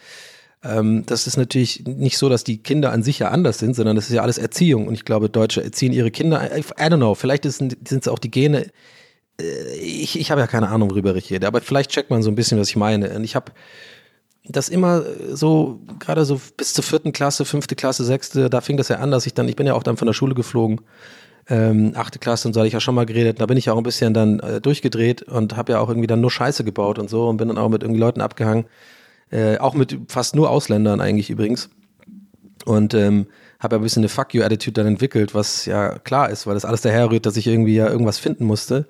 ähm, das ist natürlich nicht so, dass die Kinder an sich ja anders sind, sondern das ist ja alles Erziehung. Und ich glaube, Deutsche erziehen ihre Kinder, I, I don't know, vielleicht sind es auch die Gene. Äh, ich, ich habe ja keine Ahnung, worüber ich rede, aber vielleicht checkt man so ein bisschen, was ich meine. Und ich habe das immer so, gerade so bis zur vierten Klasse, fünfte Klasse, sechste, da fing das ja an, dass ich dann, ich bin ja auch dann von der Schule geflogen, ähm, achte Klasse und so hatte ich ja schon mal geredet, da bin ich ja auch ein bisschen dann äh, durchgedreht und habe ja auch irgendwie dann nur Scheiße gebaut und so und bin dann auch mit irgendwie Leuten abgehangen, äh, auch mit fast nur Ausländern eigentlich übrigens. Und ähm, habe ja ein bisschen eine Fuck you-Attitude dann entwickelt, was ja klar ist, weil das alles daherrührt, dass ich irgendwie ja irgendwas finden musste.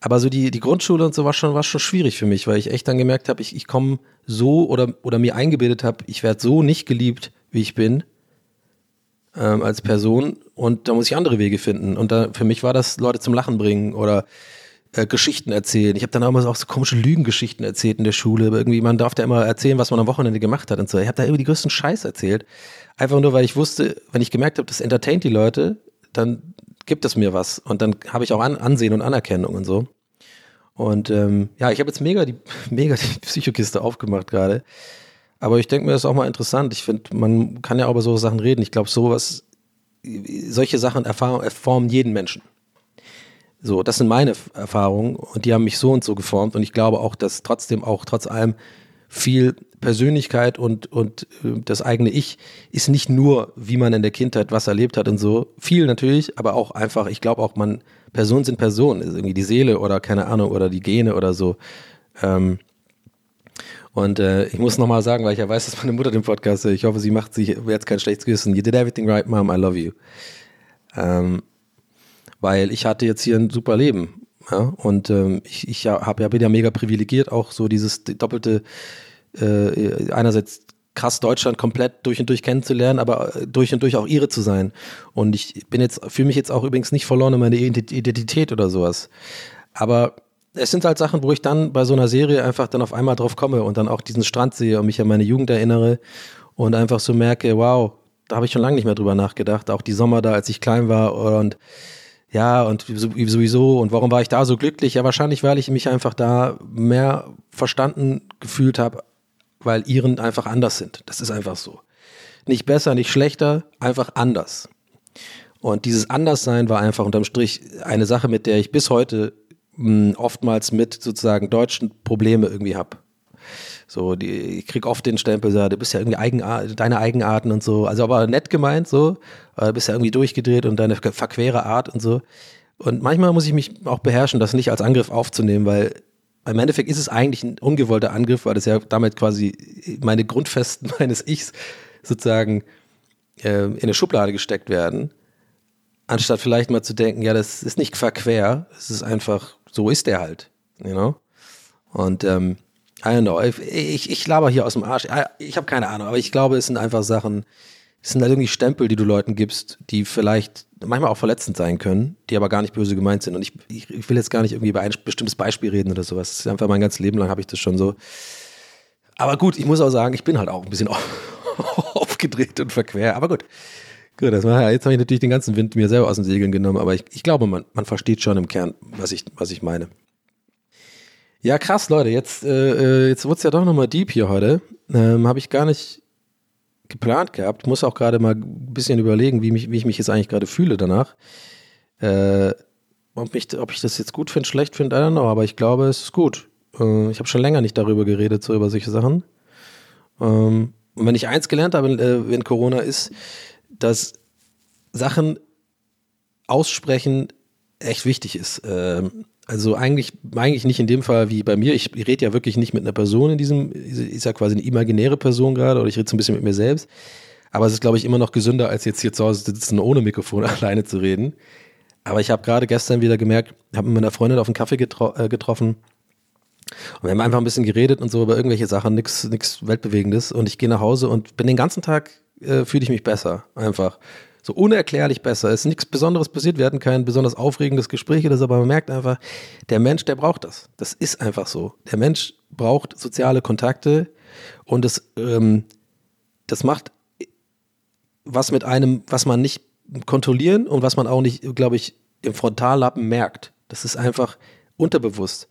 Aber so die, die Grundschule und so war schon, war schon schwierig für mich, weil ich echt dann gemerkt habe, ich, ich komme so oder, oder mir eingebildet habe, ich werde so nicht geliebt, wie ich bin, ähm, als Person. Und da muss ich andere Wege finden. Und da, für mich war das Leute zum Lachen bringen oder äh, Geschichten erzählen. Ich habe dann damals auch so komische Lügengeschichten erzählt in der Schule. Irgendwie, man darf da immer erzählen, was man am Wochenende gemacht hat und so. Ich habe da irgendwie die größten Scheiß erzählt. Einfach nur, weil ich wusste, wenn ich gemerkt habe, das entertaint die Leute, dann gibt es mir was. Und dann habe ich auch An Ansehen und Anerkennung und so. Und ähm, ja, ich habe jetzt mega die, mega die Psychokiste aufgemacht gerade. Aber ich denke mir, das ist auch mal interessant. Ich finde, man kann ja auch über so Sachen reden. Ich glaube, sowas, solche Sachen erfahren, formen jeden Menschen. So, das sind meine Erfahrungen und die haben mich so und so geformt und ich glaube auch, dass trotzdem auch trotz allem viel Persönlichkeit und, und äh, das eigene Ich ist nicht nur, wie man in der Kindheit was erlebt hat und so. Viel natürlich, aber auch einfach, ich glaube auch, man, Personen sind Personen, ist irgendwie die Seele oder keine Ahnung, oder die Gene oder so. Ähm, und äh, ich muss nochmal sagen, weil ich ja weiß, dass meine Mutter den Podcast, ich hoffe, sie macht sich jetzt kein schlechtes Gewissen. You did everything right, Mom, I love you. Ähm, weil ich hatte jetzt hier ein super Leben. Ja? Und ähm, ich, ich hab, ja, bin ja mega privilegiert, auch so dieses doppelte, äh, einerseits krass Deutschland komplett durch und durch kennenzulernen, aber äh, durch und durch auch ihre zu sein. Und ich bin jetzt, fühle mich jetzt auch übrigens nicht verloren in meine Identität oder sowas. Aber es sind halt Sachen, wo ich dann bei so einer Serie einfach dann auf einmal drauf komme und dann auch diesen Strand sehe und mich an meine Jugend erinnere und einfach so merke, wow, da habe ich schon lange nicht mehr drüber nachgedacht. Auch die Sommer da, als ich klein war und ja, und sowieso, und warum war ich da so glücklich? Ja, wahrscheinlich, weil ich mich einfach da mehr verstanden gefühlt habe, weil ihren einfach anders sind. Das ist einfach so. Nicht besser, nicht schlechter, einfach anders. Und dieses Anderssein war einfach unterm Strich eine Sache, mit der ich bis heute mh, hm, oftmals mit sozusagen deutschen Probleme irgendwie habe. So, die, ich krieg oft den Stempel, so, du bist ja irgendwie Eigenart, deine Eigenarten und so. Also aber nett gemeint, so, du bist ja irgendwie durchgedreht und deine verquere Art und so. Und manchmal muss ich mich auch beherrschen, das nicht als Angriff aufzunehmen, weil im Endeffekt ist es eigentlich ein ungewollter Angriff, weil das ja damit quasi meine Grundfesten meines Ichs sozusagen äh, in eine Schublade gesteckt werden, anstatt vielleicht mal zu denken, ja, das ist nicht verquer, es ist einfach, so ist der halt, you know? Und ähm, I don't know. Ich, ich laber hier aus dem Arsch. Ich habe keine Ahnung, aber ich glaube, es sind einfach Sachen, es sind halt irgendwie Stempel, die du Leuten gibst, die vielleicht manchmal auch verletzend sein können, die aber gar nicht böse gemeint sind. Und ich, ich, will jetzt gar nicht irgendwie über ein bestimmtes Beispiel reden oder sowas. Das ist einfach mein ganzes Leben lang habe ich das schon so. Aber gut, ich muss auch sagen, ich bin halt auch ein bisschen aufgedreht und verquer. Aber gut. Gut, das war, jetzt habe ich natürlich den ganzen Wind mir selber aus den Segeln genommen, aber ich, ich glaube, man, man versteht schon im Kern, was ich, was ich meine. Ja, krass, Leute. Jetzt, äh, äh jetzt wurde es ja doch nochmal deep hier heute. Ähm, Habe ich gar nicht geplant gehabt. Muss auch gerade mal ein bisschen überlegen, wie, mich, wie ich mich jetzt eigentlich gerade fühle danach. Äh, ob, mich, ob ich das jetzt gut finde, schlecht finde, I don't know, aber ich glaube, es ist gut. Äh, ich habe schon länger nicht darüber geredet, so über solche Sachen. Ähm, und wenn ich eins gelernt habe, äh, wenn Corona ist, dass Sachen aussprechen echt wichtig ist. Ähm, also eigentlich, eigentlich nicht in dem Fall wie bei mir. Ich rede ja wirklich nicht mit einer Person in diesem, ist ja quasi eine imaginäre Person gerade oder ich rede so ein bisschen mit mir selbst. Aber es ist, glaube ich, immer noch gesünder, als jetzt hier zu Hause sitzen, ohne Mikrofon alleine zu reden. Aber ich habe gerade gestern wieder gemerkt, habe mit meiner Freundin auf einen Kaffee getro äh, getroffen und wir haben einfach ein bisschen geredet und so über irgendwelche Sachen, nichts Weltbewegendes. Und ich gehe nach Hause und bin den ganzen Tag, äh, fühle ich mich besser, einfach so unerklärlich besser. Es ist nichts Besonderes passiert. Wir hatten kein besonders aufregendes Gespräch oder so, aber man merkt einfach, der Mensch, der braucht das. Das ist einfach so. Der Mensch braucht soziale Kontakte und das, ähm, das macht was mit einem, was man nicht kontrollieren und was man auch nicht, glaube ich, im Frontallappen merkt. Das ist einfach unterbewusst.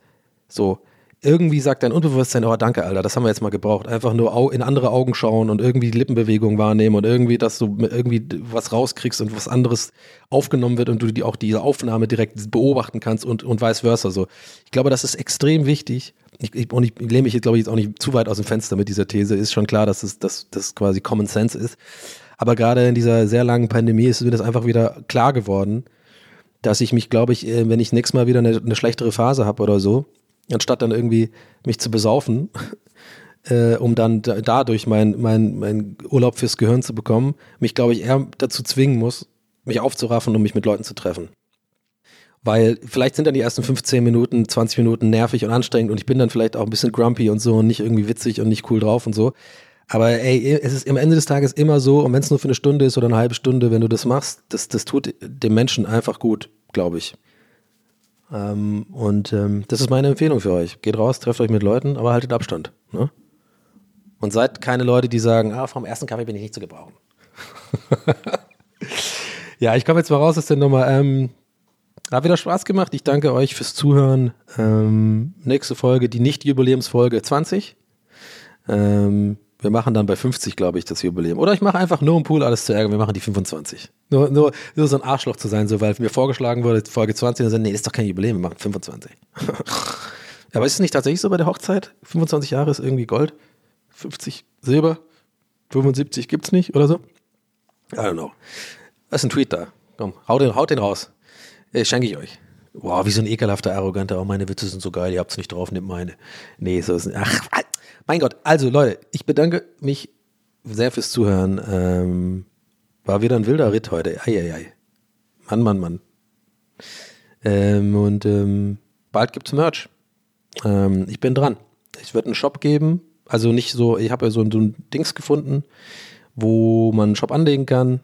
So, irgendwie sagt dein Unbewusstsein, oh danke, Alter, das haben wir jetzt mal gebraucht. Einfach nur in andere Augen schauen und irgendwie die Lippenbewegung wahrnehmen und irgendwie, dass du irgendwie was rauskriegst und was anderes aufgenommen wird und du die, auch diese Aufnahme direkt beobachten kannst und, und vice versa. So. Ich glaube, das ist extrem wichtig. Ich, ich, und ich lehne mich jetzt, glaube ich, jetzt auch nicht zu weit aus dem Fenster mit dieser These. Ist schon klar, dass es dass, das quasi Common Sense ist. Aber gerade in dieser sehr langen Pandemie ist mir das einfach wieder klar geworden, dass ich mich, glaube ich, äh, wenn ich nächstes Mal wieder eine, eine schlechtere Phase habe oder so, anstatt dann irgendwie mich zu besaufen, äh, um dann dadurch meinen mein, mein Urlaub fürs Gehirn zu bekommen, mich, glaube ich, eher dazu zwingen muss, mich aufzuraffen, um mich mit Leuten zu treffen. Weil vielleicht sind dann die ersten 15 Minuten, 20 Minuten nervig und anstrengend und ich bin dann vielleicht auch ein bisschen grumpy und so und nicht irgendwie witzig und nicht cool drauf und so. Aber ey, es ist am Ende des Tages immer so, und wenn es nur für eine Stunde ist oder eine halbe Stunde, wenn du das machst, das, das tut dem Menschen einfach gut, glaube ich. Ähm, und ähm, das ist meine Empfehlung für euch. Geht raus, trefft euch mit Leuten, aber haltet Abstand. Ne? Und seid keine Leute, die sagen, ah, vom ersten Kaffee bin ich nicht zu gebrauchen. ja, ich komme jetzt mal raus aus der Nummer. Ähm, hat wieder Spaß gemacht. Ich danke euch fürs Zuhören. Ähm, nächste Folge, die Nicht-Jubiläumsfolge 20. Ähm, Wir machen dann bei 50, glaube ich, das Jubiläum. Oder ich mache einfach nur um Pool alles zu ärgern, wir machen die 25. Nur, nur, nur so ein Arschloch zu sein, so weil mir vorgeschlagen wurde, Folge 20, und dann nee, das ist doch kein Jubiläum, wir machen 25. Aber ist es nicht tatsächlich so bei der Hochzeit? 25 Jahre ist irgendwie Gold, 50 Silber, 75 gibt's nicht oder so? I don't know. Was ist ein Tweet da? Komm, haut den, haut den raus. Äh, schenke ich euch. Wow, wie so ein ekelhafter, arroganter, oh, meine Witze sind so geil, ihr habt's nicht drauf, nehmt meine. Nee, so ist Ach, mein Gott. Also, Leute, ich bedanke mich sehr fürs Zuhören. Ähm, war wieder ein wilder Ritt heute. Eieiei. Mann, Mann, Mann. Ähm, und ähm, bald gibt's Merch. Ähm, ich bin dran. Es wird einen Shop geben. Also nicht so, ich habe ja so, so ein Dings gefunden, wo man einen Shop anlegen kann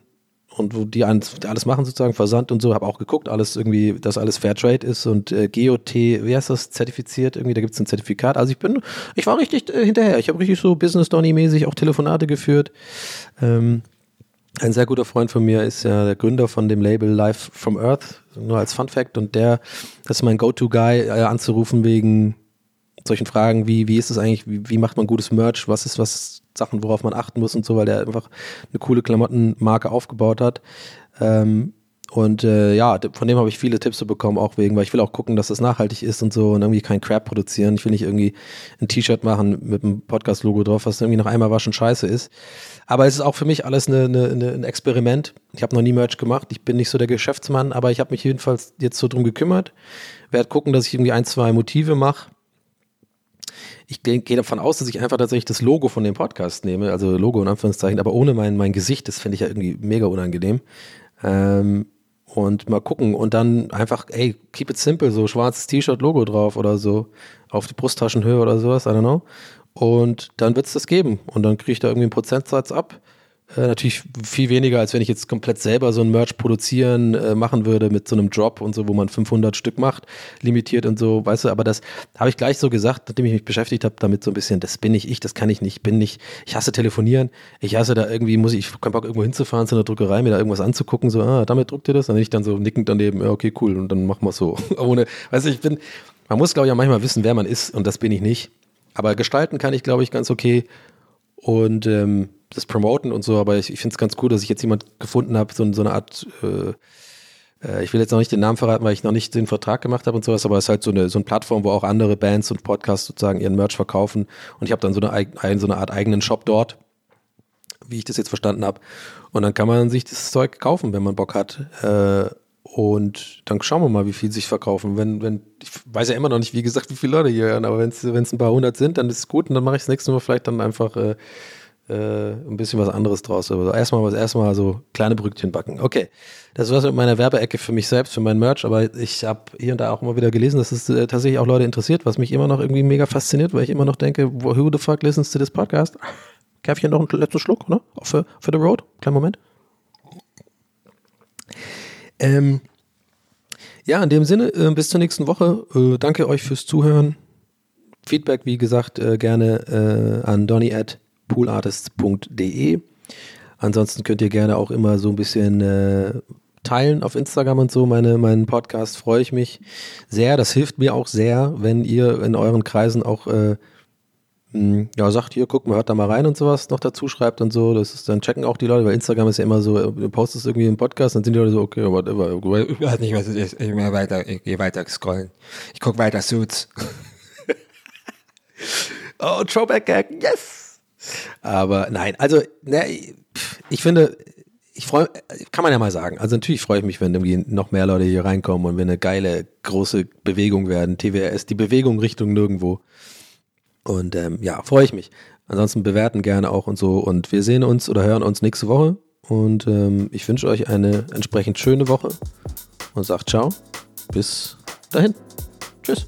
und wo die alles machen sozusagen, Versand und so, habe auch geguckt, alles irgendwie, dass alles Fairtrade ist und äh, GOT, wie heißt das, zertifiziert irgendwie, da gibt es ein Zertifikat. Also ich bin, ich war richtig äh, hinterher. Ich habe richtig so Business Donny mäßig auch Telefonate geführt. Ähm, ein sehr guter Freund von mir ist ja der Gründer von dem Label Live from Earth, nur als Fun Fact und der, das ist mein Go-To-Guy, äh, anzurufen wegen solchen Fragen wie, wie ist es eigentlich, wie, wie macht man gutes Merch, was ist was Sachen, worauf man achten muss und so, weil der einfach eine coole Klamottenmarke aufgebaut hat. Ähm, und äh, ja, von dem habe ich viele Tipps bekommen, auch wegen, weil ich will auch gucken, dass das nachhaltig ist und so und irgendwie kein Crap produzieren. Ich will nicht irgendwie ein T-Shirt machen mit einem Podcast-Logo drauf, was irgendwie nach einmal waschen scheiße ist. Aber es ist auch für mich alles eine, eine, eine, ein Experiment. Ich habe noch nie Merch gemacht. Ich bin nicht so der Geschäftsmann, aber ich habe mich jedenfalls jetzt so drum gekümmert. Werde gucken, dass ich irgendwie ein, zwei Motive mache ich gehe davon aus, dass ich einfach tatsächlich das Logo von dem Podcast nehme, also Logo in Anführungszeichen, aber ohne mein, mein Gesicht, das finde ich ja irgendwie mega unangenehm. Ähm, und mal gucken und dann einfach, ey, keep it simple, so schwarzes T-Shirt, Logo drauf oder so, auf die Brusttaschenhöhe oder sowas, I don't know. Und dann wird es das geben und dann kriege ich da irgendwie einen Prozentsatz ab natürlich viel weniger, als wenn ich jetzt komplett selber so ein Merch produzieren äh, machen würde mit so einem Drop und so, wo man 500 Stück macht, limitiert und so, weißt du, aber das habe ich gleich so gesagt, nachdem ich mich beschäftigt habe, damit so ein bisschen, das bin ich ich, das kann ich nicht, bin nicht, ich hasse telefonieren, ich hasse da irgendwie, muss ich, ich keinen Bock irgendwo hinzufahren zu einer Druckerei, mir da irgendwas anzugucken, so, ah, damit druckt ihr das, dann ich dann so nickend daneben, ja, okay, cool, und dann machen wir es so, ohne, weißt du, ich bin, man muss glaube ich auch manchmal wissen, wer man ist und das bin ich nicht, aber gestalten kann ich glaube ich ganz okay und ähm, das promoten und so, aber ich, ich finde es ganz cool, dass ich jetzt jemand gefunden habe, so, so eine Art, äh, äh, ich will jetzt noch nicht den Namen verraten, weil ich noch nicht den Vertrag gemacht habe und sowas, aber es ist halt so eine, so eine Plattform, wo auch andere Bands und Podcasts sozusagen ihren Merch verkaufen und ich habe dann so eine, ein, so eine Art eigenen Shop dort, wie ich das jetzt verstanden habe. Und dann kann man sich das Zeug kaufen, wenn man Bock hat. Äh, und dann schauen wir mal, wie viel sich verkaufen. Wenn, wenn, ich weiß ja immer noch nicht, wie gesagt, wie viele Leute hier hören, aber wenn es ein paar hundert sind, dann ist es gut und dann mache ich das nächste Mal vielleicht dann einfach äh, äh, ein bisschen was anderes draus. Aber erstmal was erstmal so kleine Brötchen backen. Okay, das war's mit meiner Werbeecke für mich selbst, für mein Merch. Aber ich habe hier und da auch immer wieder gelesen, dass es äh, tatsächlich auch Leute interessiert, was mich immer noch irgendwie mega fasziniert, weil ich immer noch denke, who the fuck listens to this podcast? Käffchen noch einen letzten Schluck, ne? Für, für the road. Kleinen Moment. Ähm, ja, in dem Sinne, äh, bis zur nächsten Woche. Äh, danke euch fürs Zuhören. Feedback, wie gesagt, äh, gerne an donny at poolartists.de. Ansonsten könnt ihr gerne auch immer so ein bisschen äh, teilen auf Instagram und so. Meine, meinen Podcast freue ich mich sehr. Das hilft mir auch sehr, wenn ihr in euren Kreisen auch äh, hm, ja, sagt hier, guck mal, hört da mal rein und sowas noch dazu schreibt und so. Das ist, dann checken auch die Leute, weil Instagram ist ja immer so, du postest irgendwie einen Podcast, dann sind die Leute so, okay, whatever. Ich weiß nicht, was es ist. Ich gehe weiter, gehe weiter scrollen. Ich gucke weiter Suits. oh, Throwback Gag, yes! Aber nein, also ne, ich finde, ich freue, kann man ja mal sagen. Also natürlich freue ich mich, wenn irgendwie noch mehr Leute hier reinkommen und wir eine geile große Bewegung werden. TWRS, die Bewegung Richtung nirgendwo. Und ähm, ja, freue ich mich. Ansonsten bewerten gerne auch und so. Und wir sehen uns oder hören uns nächste Woche. Und ähm, ich wünsche euch eine entsprechend schöne Woche und sagt ciao. Bis dahin. Tschüss.